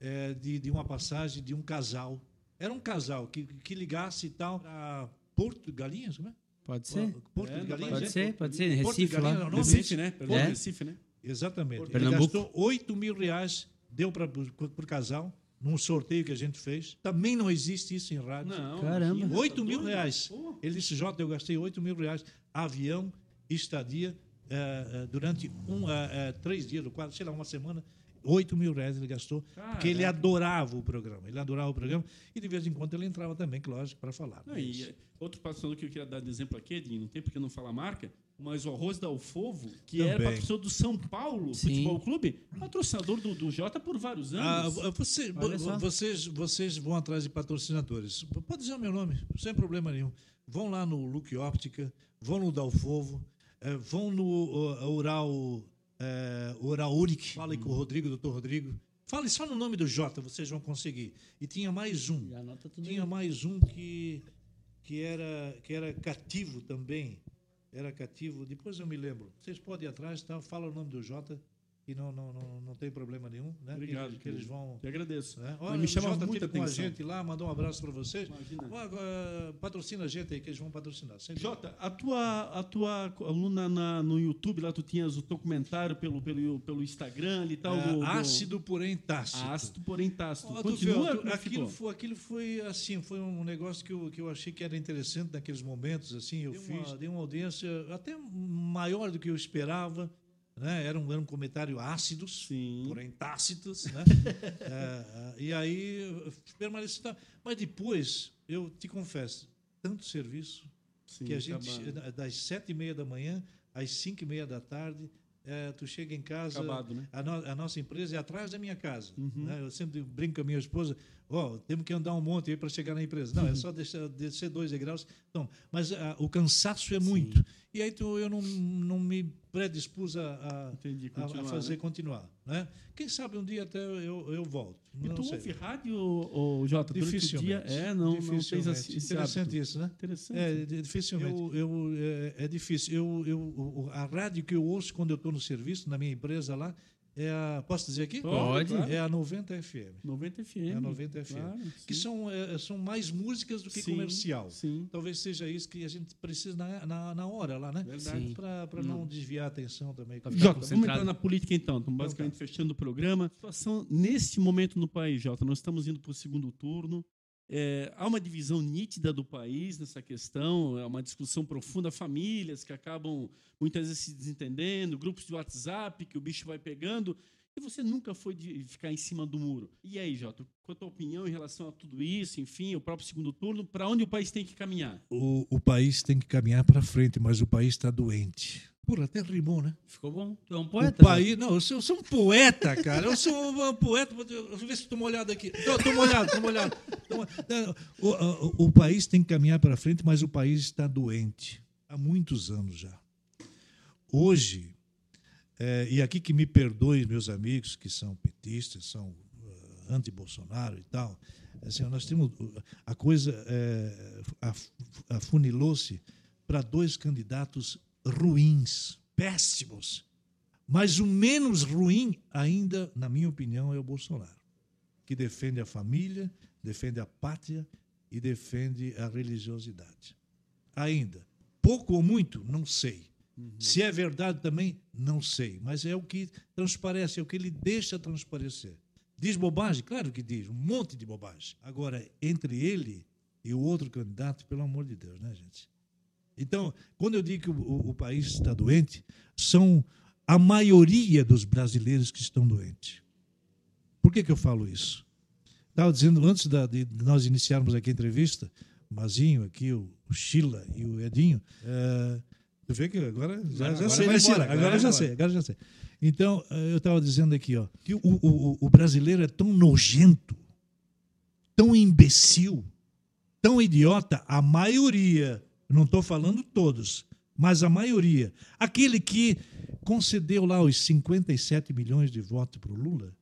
é, de, de uma passagem de um casal. Era um casal que, que ligasse e tal para Porto Galinhas, como é? Pode ser. Porto É, de Galinhas. Pode é? ser, pode ser. Porto de Recife Galinhas, lá. é o nome? Recife, né? Pelo É. Recife, né? Exatamente. Ele Pernambuco. gastou 8 mil reais, deu para o casal, num sorteio que a gente fez. Também não existe isso em rádio. Não. Caramba. imagina, 8 tá mil doido? reais. Ele disse, Jota, eu gastei 8 mil reais, avião, estadia, eh, eh, durante um, eh, três dias, ou quase, sei lá, uma semana, 8 mil reais ele gastou, porque ele Caraca. adorava o programa. Ele adorava o programa e de vez em quando ele entrava também, que lógico, para falar. Não, e outro patrocinador que eu queria dar de exemplo aqui, Edinho, não tem porque não falar a marca, mas o Arroz da Alfovo, que era Também. patrocinador do São Paulo Sim. Futebol Clube, patrocinador do, do Jota por vários Ah, anos. você- Olha só. vocês, vocês vão atrás de patrocinadores. Pode dizer o meu nome, sem problema nenhum. Vão lá no Look Óptica, vão no Dalfovo, eh, vão no uh, Oral, eh, Oral Uric, falem com o Rodrigo, doutor Rodrigo. Fale só no nome do Jota, vocês vão conseguir. E tinha mais um. Já anota tudo Tinha aí. mais um que, que, era, que era cativo também. Era cativo, depois eu me lembro. Vocês podem ir atrás, tá? fala o nome do Jota, que não, não, não, não tem problema nenhum. Né? Obrigado, Que, que eles vão. Eu agradeço. Né? Olha, me chama Jota muita teve com a atenção. gente lá, mandou um abraço para vocês. Imagina. Patrocina a gente aí, que eles vão patrocinar. Jota, a tua, a tua coluna na- no YouTube, lá tu tinhas o teu comentário pelo, pelo, pelo Instagram e tal. dúvida. do, do- ácido, porém tácito. Ácido, porém tácito. Continua, tu- é aquilo, foi, aquilo foi assim, foi um negócio que eu, que eu achei que era interessante naqueles momentos. Assim, eu fiz, uma, dei uma audiência até maior do que eu esperava. Né? Era, um, era um comentário ácidos, Sim. porém tácitos. Né? É, é, e aí permaneci. Mas depois, eu te confesso, tanto serviço Sim, que a gente, das sete e meia da manhã às cinco e meia da tarde, eh, tu chega em casa. Acabado, né? A, no- a nossa empresa é atrás da minha casa. Uhum. né? Eu sempre brinco com a minha esposa: ó, temos que andar um monte aí para chegar na empresa. Não, é só deixar, descer dois degraus. Então, mas ah, o cansaço é muito. E aí tu, eu não, não me predispus a, a, Entendi, a- fazer né? continuar. Né? Quem sabe um dia até eu, eu volto. E Não tu sei. ouve rádio, ô, Jota, Dificilmente. dia? É, não, não tens Dificilmente. esse, esse Interessante hábito. isso, né? Interessante. É, di- dificilmente. Eu, eu, é, é difícil. Eu, eu, a rádio que eu ouço quando eu estou no serviço, na minha empresa lá, é a. Posso dizer aqui? Pode. É a 90 FM. 90 FM. É a 90 FM. Claro, Que são, é, são mais músicas do que Sim, comercial. Sim, Talvez seja isso que a gente precisa na, na, na hora lá, né? verdade. Para não desviar a atenção também. Pra Jota, vamos entrar na política então. Estamos basicamente fechando o programa. A situação neste momento no país, Jota, nós estamos indo para o segundo turno. É, há uma divisão nítida do país nessa questão, é uma discussão profunda, famílias que acabam muitas vezes se desentendendo, grupos de WhatsApp que o bicho vai pegando, e você nunca foi de ficar em cima do muro. E aí, Jota, qual a tua opinião em relação a tudo isso, enfim, o próprio segundo turno, para onde o país tem que caminhar? O, o país tem que caminhar para frente, mas o país está doente. Porra, até rimou, né? Ficou bom. Tu é um O poeta? país, não, eu sou, eu sou um poeta, cara. Eu sou um poeta. Deixa eu ver se estou molhado aqui. Estou molhado, estou molhado. O, o- o país tem que caminhar para frente, mas o país está doente há muitos anos já. Hoje, é, e aqui que me perdoem meus amigos que são petistas, são ah, anti-Bolsonaro e tal, assim, nós temos a coisa é, af- afunilou-se para dois candidatos ruins, péssimos. Mas o menos ruim ainda, na minha opinião, é o Bolsonaro, que defende a família, defende a pátria e defende a religiosidade. Ainda. Pouco ou muito, não sei. Se é verdade também, não sei. Mas é o que transparece, é o que ele deixa transparecer. Diz bobagem? Claro que diz, um monte de bobagem. Agora, entre ele e o outro candidato, pelo amor de Deus, né, gente? Então, quando eu digo que o, o- país está doente, são a maioria dos brasileiros que estão doentes. Por que, que eu falo isso? Estava dizendo antes da- de nós iniciarmos aqui a entrevista, o Mazinho aqui, o, o Sheila e o Edinho. é, tu vê que agora já, já Agora sei, né, Sheila? Agora, agora já sei, agora já sei. Então, eh, eu estava dizendo aqui, ó, que o, o, o brasileiro é tão nojento, tão imbecil, tão idiota, a maioria, não estou falando todos, mas a maioria, aquele que concedeu lá os 57 milhões de votos para o Lula,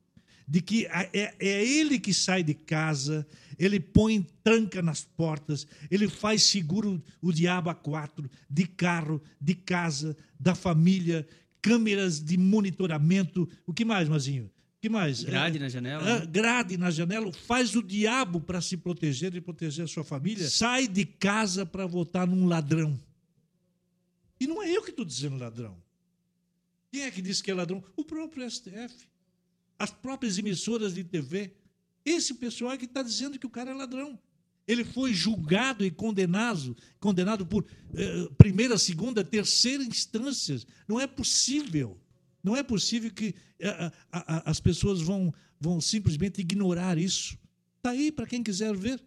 de que é, é ele que sai de casa, ele põe tranca nas portas, ele faz seguro o diabo a quatro, de carro, de casa, da família, câmeras de monitoramento. O que mais, Mazinho? O que mais? Grade É, na janela. né? grade na janela, faz o diabo para se proteger e proteger a sua família. Sai de casa para votar num ladrão. E não é eu que estou dizendo ladrão. Quem é que disse que é ladrão? O próprio STF. As próprias emissoras de TV. Esse pessoal é que está dizendo que o cara é ladrão. Ele foi julgado e condenado, condenado por eh, primeira, segunda, terceira instâncias. Não é possível. Não é possível que eh, a- a- a- as pessoas vão, vão simplesmente ignorar isso. Está aí para quem quiser ver.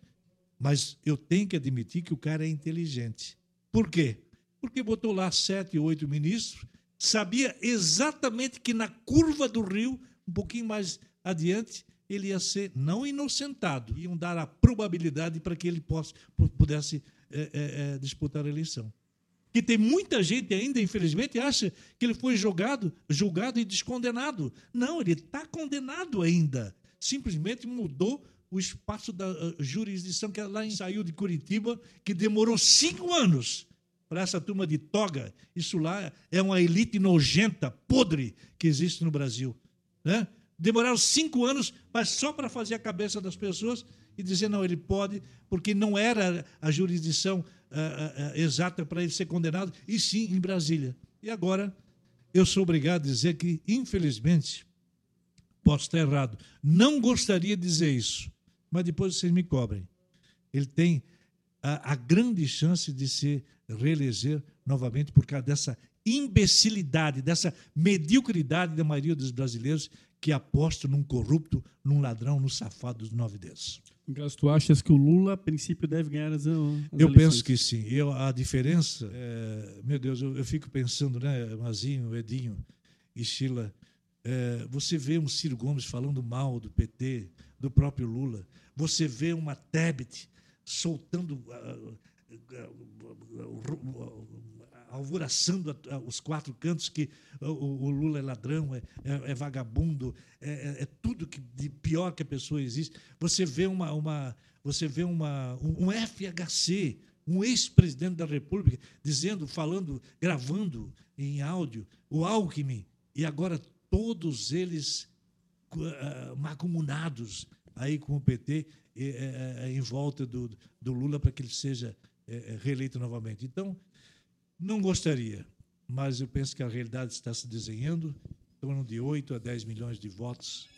Mas eu tenho que admitir que o cara é inteligente. Por quê? Porque botou lá sete, oito ministros, sabia exatamente que na curva do rio, um pouquinho mais adiante, ele ia ser não inocentado, iam dar a probabilidade para que ele possa, pu- pudesse eh, eh, eh, disputar a eleição. Que tem muita gente ainda, infelizmente, acha que ele foi julgado, julgado e descondenado. Não, ele está condenado ainda. Simplesmente mudou o espaço da eh, jurisdição que lá em- saiu de Curitiba, que demorou cinco anos para essa turma de toga. Isso lá é uma elite nojenta, podre, que existe no Brasil. Né? Demoraram cinco anos, mas só para fazer a cabeça das pessoas e dizer, não, ele pode, porque não era a jurisdição ah, ah, exata para ele ser condenado, e sim em Brasília. E agora, eu sou obrigado a dizer que, infelizmente, posso estar errado, não gostaria de dizer isso, mas depois vocês me cobrem. Ele tem a, a grande chance de se reeleger novamente por causa dessa imbecilidade, dessa mediocridade da maioria dos brasileiros que apostam num corrupto, num ladrão, num safado dos nove dedos. Caso tu achas que o Lula, a princípio, deve ganhar as, as Eu eleições? penso que sim. Eu, a diferença, é, meu Deus, eu, eu fico pensando, né, Mazinho, Edinho e Sheila, é, você vê um Ciro Gomes falando mal do PT, do próprio Lula, você vê uma Tebet soltando ah, alvoraçando os quatro cantos que o, o Lula é ladrão, é, é, é vagabundo, é, é, é, tudo que de pior que a pessoa existe. Você vê uma, uma você vê uma, um, um FHC, um ex-presidente da República, dizendo, falando, gravando em áudio, o Alckmin, e agora todos eles uh, aí com o PT uh, em volta do, do Lula para que ele seja reeleito novamente. Então, não gostaria, mas eu penso que a realidade está se desenhando, em torno de 8 a 10 milhões de votos,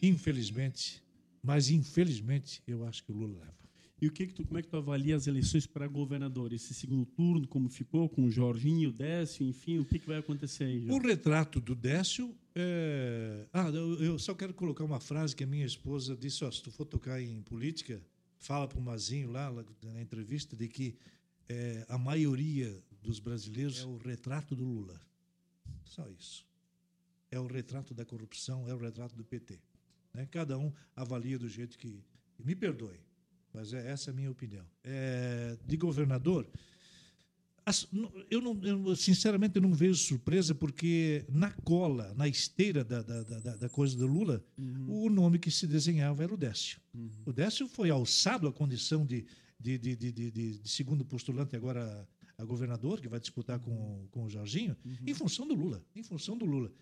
infelizmente, mas infelizmente eu acho que o Lula leva. E o que, que tu, como é que tu avalia as eleições para governador? Esse segundo turno, como ficou com o Jorginho, o Décio, enfim, o que, que vai acontecer aí? O retrato do Décio. É... Ah, eu só quero colocar uma frase que a minha esposa disse: oh, se tu for tocar em política, fala para o Mazinho lá, na entrevista, de que é, a maioria dos brasileiros é o retrato do Lula. Só isso. É o retrato da corrupção, é o retrato do PT. Né? Cada um avalia do jeito que. Me perdoe mas é, essa é a minha opinião. É, de governador, eu, não, eu, sinceramente eu não vejo surpresa, porque na cola, na esteira da, da, da, da coisa do Lula, uhum. o nome que se desenhava era o Décio. Uhum. O Décio foi alçado à condição de, de, de, de, de, de segundo postulante agora a governador, que vai disputar com, com o Jorginho, uhum. em função do Lula. Em função do Lula.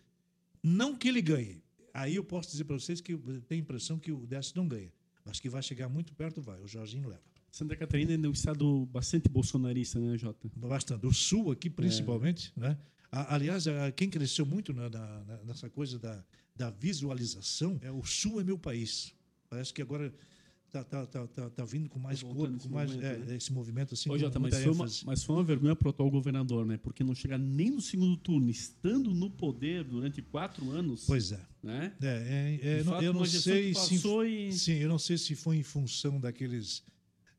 Não que ele ganhe. Aí eu posso dizer para vocês que tenho a impressão que o Décio não ganha. Acho que vai chegar muito perto, vai. O Jorginho leva. Santa Catarina é um estado bastante bolsonarista, né, Jota? Bastante. O Sul aqui, principalmente. É. Né? Aliás, quem cresceu muito na, na, nessa coisa da, da visualização é o Sul é meu país. Parece que agora tá, tá, tá, tá, tá vindo com mais corpo, com mais movimento, é, né? esse movimento assim. Ô, Jota, mas, foi uma, mas foi uma vergonha para o atual governador, né? Porque não chegar nem no segundo turno, estando no poder durante quatro anos. Pois é. Né? É, é, é não, eu não sei se e... sim, eu não sei se foi em função daqueles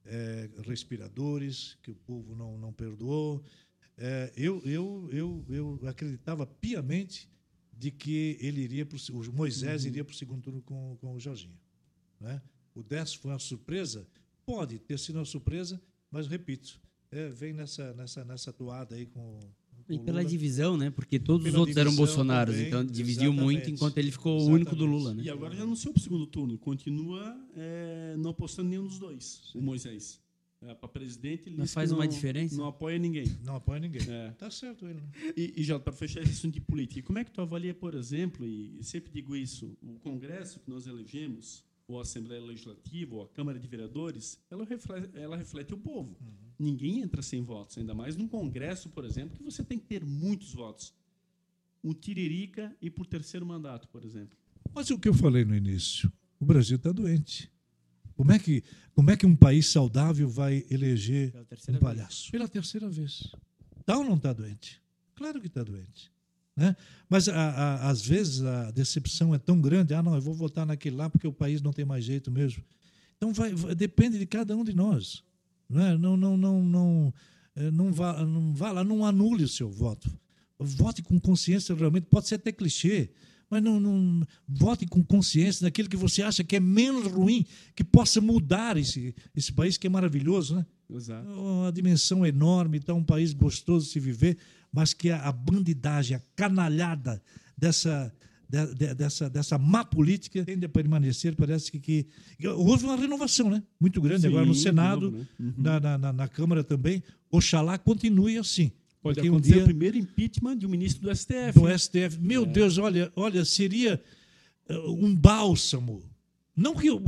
é, respiradores que o povo não não perdoou. É, eu, eu, eu, eu acreditava piamente de que ele iria pro, o Moisés uhum. iria para o segundo turno com, com o Jorginho, né? O 10 foi uma surpresa? Pode ter sido uma surpresa, mas repito, é, vem nessa, nessa, nessa toada aí com. com e pela Lula. divisão, né? Porque todos pela os outros eram bolsonaros, também, então dividiu muito enquanto ele ficou exatamente. o único do Lula, né? E agora já anunciou para o segundo turno, continua é, não apostando nenhum dos dois, Sim. o Moisés. É, para presidente, ele não faz uma diferença. Não apoia ninguém. Não apoia ninguém. É. Tá certo ele. Né? E, e já para fechar esse assunto de política, como é que tu avalia, por exemplo, e sempre digo isso, o Congresso que nós elegemos, ou a Assembleia Legislativa, ou a Câmara de Vereadores, ela reflete, ela reflete o povo. Uhum. Ninguém entra sem votos, ainda mais num Congresso, por exemplo, que você tem que ter muitos votos. Um tiririca e por terceiro mandato, por exemplo. Mas o que eu falei no início, o Brasil está doente. Como é, que, como é que um país saudável vai eleger um palhaço? Vez. Pela terceira vez. Está ou não está doente? Claro que está doente. Né? Mas a, a, às vezes a decepção é tão grande, ah, não, eu vou votar naquele lá porque o país não tem mais jeito mesmo. Então vai, vai depende de cada um de nós. Né? Não, não, não, não, eh, não, vá, não vá lá, não anule o seu voto. Vote com consciência realmente, pode ser até clichê, mas não, não vote com consciência daquilo que você acha que é menos ruim, que possa mudar esse, esse país que é maravilhoso, né? Exato. Uma dimensão enorme, então um país gostoso de se viver mas que a, bandidagem, a canalhada dessa, de, de, dessa, dessa má política tende a permanecer. Parece que, que houve uma renovação né? muito grande Sim, agora no Senado, novo, né? uhum. na, na, na, Câmara também. Oxalá continue assim. Pode acontecer um dia... o primeiro impeachment de um ministro do STF. Do STF. Meu é. Deus, olha, olha, seria uh, um bálsamo. Não que eu,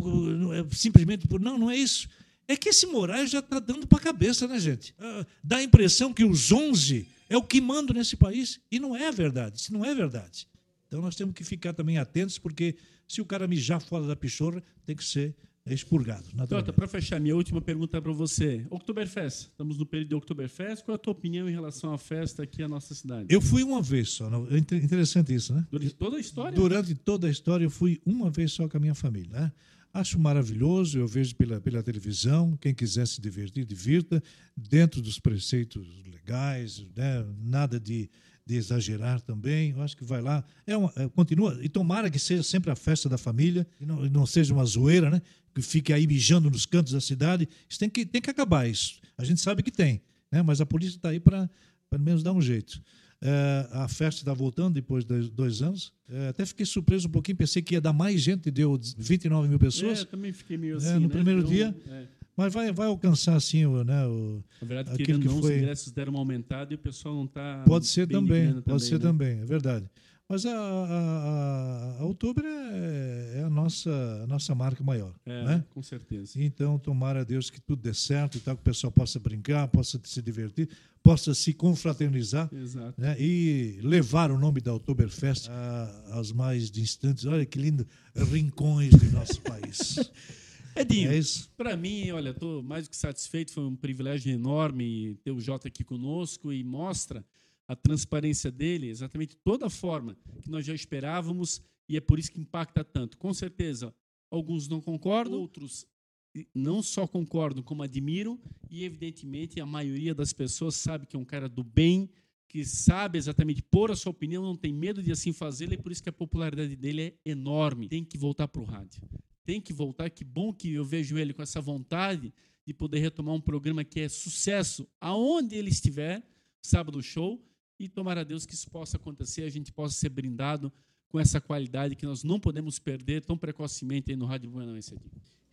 é simplesmente por. Não, não é isso. É que esse Moraes já está dando para a cabeça, né, gente? Uh, dá a impressão que os 11 é o que manda nesse país. E não é verdade. Isso não é verdade. Então nós temos que ficar também atentos, porque se o cara mijar fora da pichorra, tem que ser expurgado. Tota, para fechar, minha última pergunta para você. Oktoberfest, estamos no período de Oktoberfest. Qual é a tua opinião em relação à festa aqui na nossa cidade? Eu fui uma vez só. É interessante isso, né? Durante toda a história? Durante toda a história, eu fui uma vez só com a minha família. Né? Acho maravilhoso, eu vejo pela, pela televisão, quem quiser se divertir, divirta, dentro dos preceitos legais, né? nada de, de exagerar também. Eu acho que vai lá, é uma, é, continua, e tomara que seja sempre a festa da família, e não, não seja uma zoeira, né? que fique aí mijando nos cantos da cidade. Isso tem que, tem que acabar, isso. A gente sabe que tem, né? mas a polícia está aí para pelo menos dá um jeito. É, a festa está voltando depois de dois anos. É, até fiquei surpreso um pouquinho, pensei que ia dar mais gente, deu 29 mil pessoas. É, eu também fiquei meio É, assim. no né? primeiro Então, dia. é. Mas vai, vai alcançar assim o, né, o, Na verdade, Aquilo que não, foi- os ingressos deram uma aumentada e o pessoal não está. Pode ser também, pode ser também, é verdade. Mas a, a, a- outubro é, é a, nossa, a nossa marca maior. É, né? com certeza. Então, tomara a Deus que tudo dê certo e tal, que o pessoal possa brincar, possa se divertir, possa se confraternizar Exato. né? e levar o nome da Oktoberfest a- aos mais distantes, olha que lindo, rincões do nosso país. Edinho, É isso. para mim, olha, estou mais do que satisfeito. Foi um privilégio enorme ter o Jota aqui conosco e mostra a transparência dele, exatamente toda a forma que nós já esperávamos e é por isso que impacta tanto. Com certeza, alguns não concordam, outros não só concordam, como admiram e, evidentemente, a maioria das pessoas sabe que é um cara do bem, que sabe exatamente pôr a sua opinião, não tem medo de assim fazê-lo e por isso que a popularidade dele é enorme. Tem que voltar para o rádio tem que voltar. Que bom que eu vejo ele com essa vontade de poder retomar um programa que é sucesso aonde ele estiver, sábado show, e tomara a Deus que isso possa acontecer, a gente possa ser brindado com essa qualidade que nós não podemos perder tão precocemente aí no Rádio Buenamense.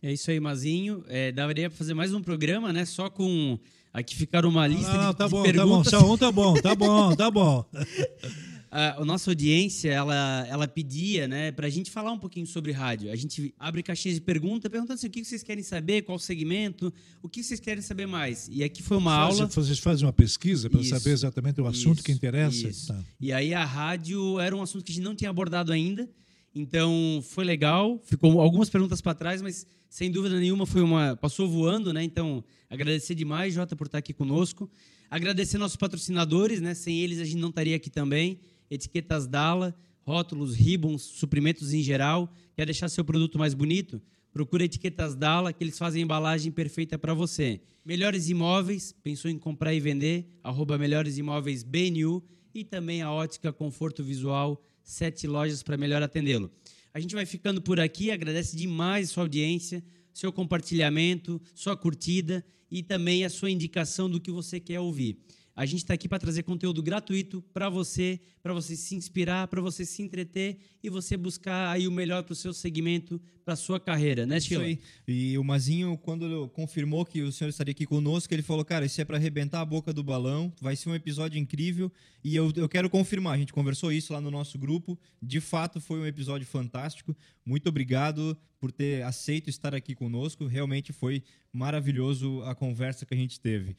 É isso aí, Mazinho. É, daria para fazer mais um programa, né? Só com. Aqui ficaram uma lista Não, não, de, tá de bom, tá bom, perguntas. só um tá bom, tá bom, tá bom. a, a nossa audiência ela, ela pedia né, para a gente falar um pouquinho sobre rádio. A gente abre caixinhas de pergunta perguntando assim, o que vocês querem saber, qual segmento, o que vocês querem saber mais. E aqui foi uma Faz- aula. Vocês fazem uma pesquisa para saber exatamente o assunto isso, que interessa? Tá. E aí a rádio era um assunto que a gente não tinha abordado ainda. Então foi legal, ficou algumas perguntas para trás, mas sem dúvida nenhuma foi uma passou voando, né? Então agradecer demais Jota por estar aqui conosco, agradecer nossos patrocinadores, né? Sem eles a gente não estaria aqui também. Etiquetas Dala, rótulos, ribbons, suprimentos em geral. Quer deixar seu produto mais bonito? Procura Etiquetas Dala, que eles fazem a embalagem perfeita para você. Melhores Imóveis, pensou em comprar e vender? Arroba Melhores Imóveis BNU. E também a Ótica Conforto Visual, sete lojas para melhor atendê-lo. A gente vai ficando por aqui, agradece demais sua audiência, seu compartilhamento, sua curtida e também a sua indicação do que você quer ouvir. A gente está aqui para trazer conteúdo gratuito para você, para você se inspirar, para você se entreter e você buscar aí o melhor para o seu segmento, para a sua carreira, né, Isso Sheila? aí. E o Mazinho, quando confirmou que o senhor estaria aqui conosco, ele falou: Cara, isso é para arrebentar a boca do balão, vai ser um episódio incrível. E eu, eu quero confirmar, a gente conversou isso lá no nosso grupo. De fato, foi um episódio fantástico. Muito obrigado por ter aceito estar aqui conosco. Realmente foi maravilhoso a conversa que a gente teve.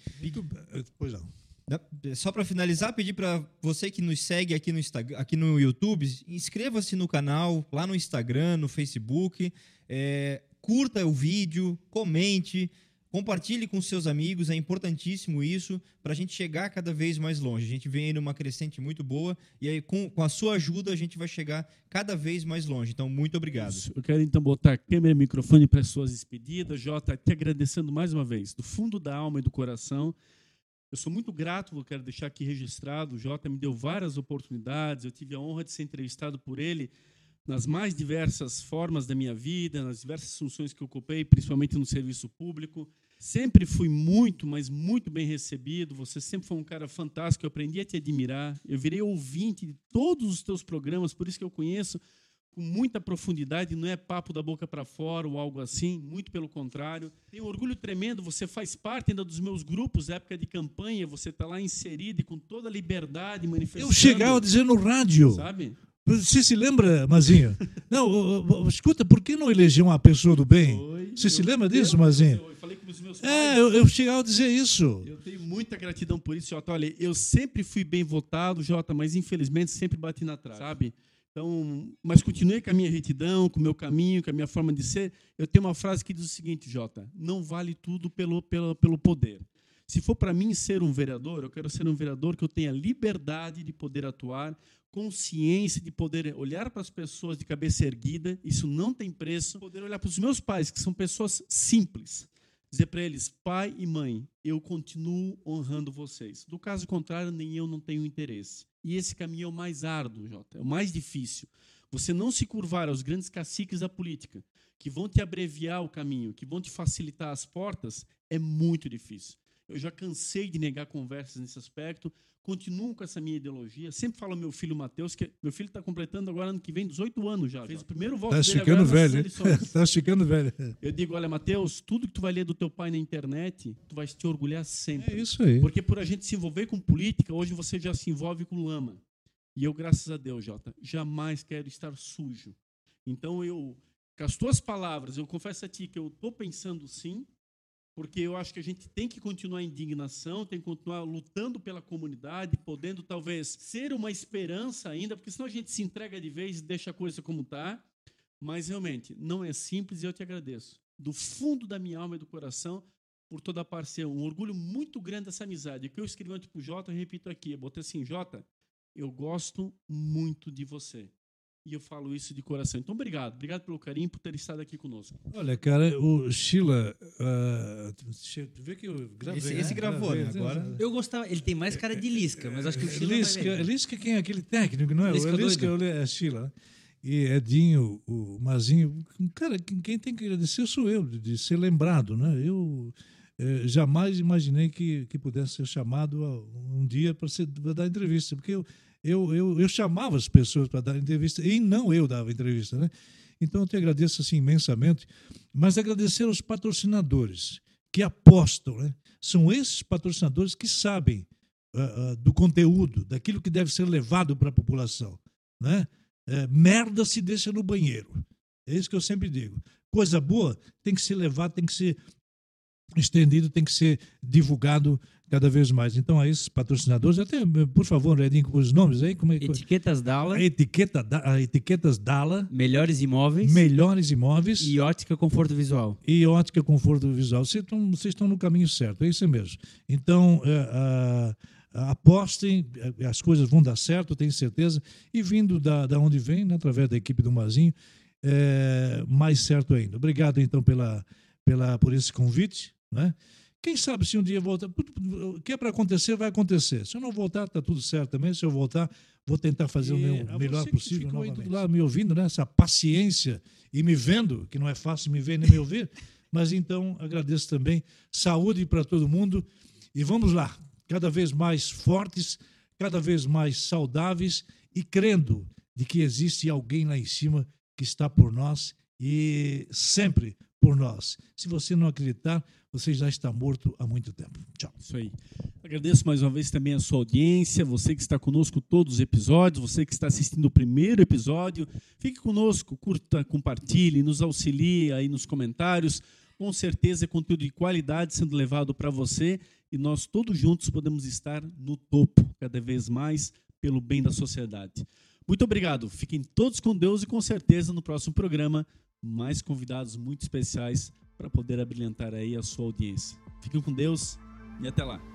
Pois não. Só para finalizar, pedir para você que nos segue aqui no, Instagram, aqui no YouTube, inscreva-se no canal, lá no Instagram, no Facebook, é, curta o vídeo, comente, compartilhe com seus amigos, é importantíssimo isso para a gente chegar cada vez mais longe. A gente vem aí numa crescente muito boa e aí com, com a sua ajuda a gente vai chegar cada vez mais longe. Então, muito obrigado. Isso. Eu quero então botar câmera e microfone para as suas despedidas. Jota, te agradecendo mais uma vez, do fundo da alma e do coração. Eu sou muito grato, eu quero deixar aqui registrado. O Jota me deu várias oportunidades, eu tive a honra de ser entrevistado por ele nas mais diversas formas da minha vida, nas diversas funções que ocupei, principalmente no serviço público. Sempre fui muito, mas muito bem recebido. Você sempre foi um cara fantástico, eu aprendi a te admirar. Eu virei ouvinte de todos os teus programas, por isso que eu conheço com muita profundidade, não é papo da boca para fora ou algo assim, muito pelo contrário. Tenho um orgulho tremendo, você faz parte ainda dos meus grupos, época de campanha, você está lá inserido e com toda a liberdade manifestando. Eu chegava a dizer no rádio. Sabe? Você se lembra, Mazinho? Não, escuta, por que não eleger uma pessoa do bem? Foi. Você se Eu- lembra disso, eu- Mazinho? Eu, eu falei com os meus pais. É, eu, eu chegava a dizer isso. Eu tenho muita gratidão por isso, Jota. Olha, eu sempre fui bem votado, Jota, mas infelizmente sempre bati na trave, sabe? Então, mas continuei com a minha retidão, com o meu caminho, com a minha forma de ser. Eu tenho uma frase que diz o seguinte, Jota: não vale tudo pelo, pelo, pelo poder. Se for para mim ser um vereador, eu quero ser um vereador que eu tenha liberdade de poder atuar, consciência de poder olhar para as pessoas de cabeça erguida, isso não tem preço. Poder olhar para os meus pais, que são pessoas simples, dizer para eles, pai e mãe, eu continuo honrando vocês. Do caso contrário, nem eu não tenho interesse. E esse caminho é o mais árduo, Jota, é o mais difícil. Você não se curvar aos grandes caciques da política, que vão te abreviar o caminho, que vão te facilitar as portas, é muito difícil. Eu já cansei de negar conversas nesse aspecto. Continuo com essa minha ideologia. Sempre falo ao meu filho Matheus, que meu filho está completando agora ano que vem 18 anos já. Fez o primeiro voto Tá dele ficando velho. Tá ficando velho. Eu digo, olha, Matheus, tudo que tu vai ler do teu pai na internet, tu vais te orgulhar sempre. É isso aí. Porque por a gente se envolver com política, hoje você já se envolve com lama. E eu, graças a Deus, Jota, jamais quero estar sujo. Então eu, com as tuas palavras, eu confesso a ti que eu estou pensando sim, porque eu acho que a gente tem que continuar indignação, tem que continuar lutando pela comunidade, podendo talvez ser uma esperança ainda, porque senão a gente se entrega de vez e deixa a coisa como está. Mas realmente, não é simples e eu te agradeço. Do fundo da minha alma e do coração, por toda a parceria. Um orgulho muito grande dessa amizade. O que eu escrevi ontem para o Jota, eu repito aqui. Eu botei assim, Jota, eu gosto muito de você. E eu falo isso de coração. Então, obrigado. Obrigado pelo carinho, por ter estado aqui conosco. Olha, cara, o Sheila. tu vê que eu gravei. Esse- né? esse gravou, né? Gravei, Agora- Eu gostava, ele tem mais cara de Lisca, mas acho que o Chile vai Lisca, ver. Lisca, quem é aquele técnico, não é? Lisca o Lisca doido. é a Sheila. né? E Edinho, o Mazinho. Cara, quem tem que agradecer sou eu, de, de ser lembrado, né? Eu eh, jamais imaginei que, que pudesse ser chamado a- um dia para dar entrevista, porque eu, eu, eu, eu chamava as pessoas para dar entrevista e não eu dava entrevista, né? Então eu te agradeço assim imensamente, mas agradecer aos patrocinadores que apostam, né? São esses patrocinadores que sabem ah, ah, do conteúdo, daquilo que deve ser levado para a população, né? É, merda se deixa no banheiro. É isso que eu sempre digo. Coisa boa tem que ser levada, tem que ser estendido, tem que ser divulgado cada vez mais. Então, a esses patrocinadores, até, por favor, Edinho, com os nomes aí, como é que Etiquetas Dala, a etiqueta, a etiquetas Dala, melhores imóveis melhores imóveis e ótica conforto visual. e ótica conforto visual. Vocês estão, vocês estão no caminho certo, é isso mesmo. Então, é, apostem, é, as coisas vão dar certo, tenho certeza. E vindo da, da onde vem, né, através da equipe do Mazinho, é, mais certo ainda. Obrigado, então, pela, pela, por esse convite. Né? Quem sabe se um dia voltar. O que é para acontecer, vai acontecer. Se eu não voltar, está tudo certo também. Se eu voltar, vou tentar fazer o E meu a melhor possível. ficou aí novamente. do lá me ouvindo, né? essa paciência e me vendo, que não é fácil me ver nem me ouvir. Mas então agradeço também. Saúde para todo mundo. E vamos lá, cada vez mais fortes, cada vez mais saudáveis e crendo de que existe alguém lá em cima que está por nós e sempre por nós. Se você não acreditar, você já está morto há muito tempo. Tchau. Isso aí. Agradeço mais uma vez também a sua audiência, você que está conosco todos os episódios, você que está assistindo o primeiro episódio. Fique conosco, curta, compartilhe, nos auxilie aí nos comentários. Com certeza é conteúdo de qualidade sendo levado para você e nós todos juntos podemos estar no topo cada vez mais pelo bem da sociedade. Muito obrigado. Fiquem todos com Deus e com certeza no próximo programa mais convidados muito especiais para poder abrilhantar aí a sua audiência. Fiquem com Deus e até lá.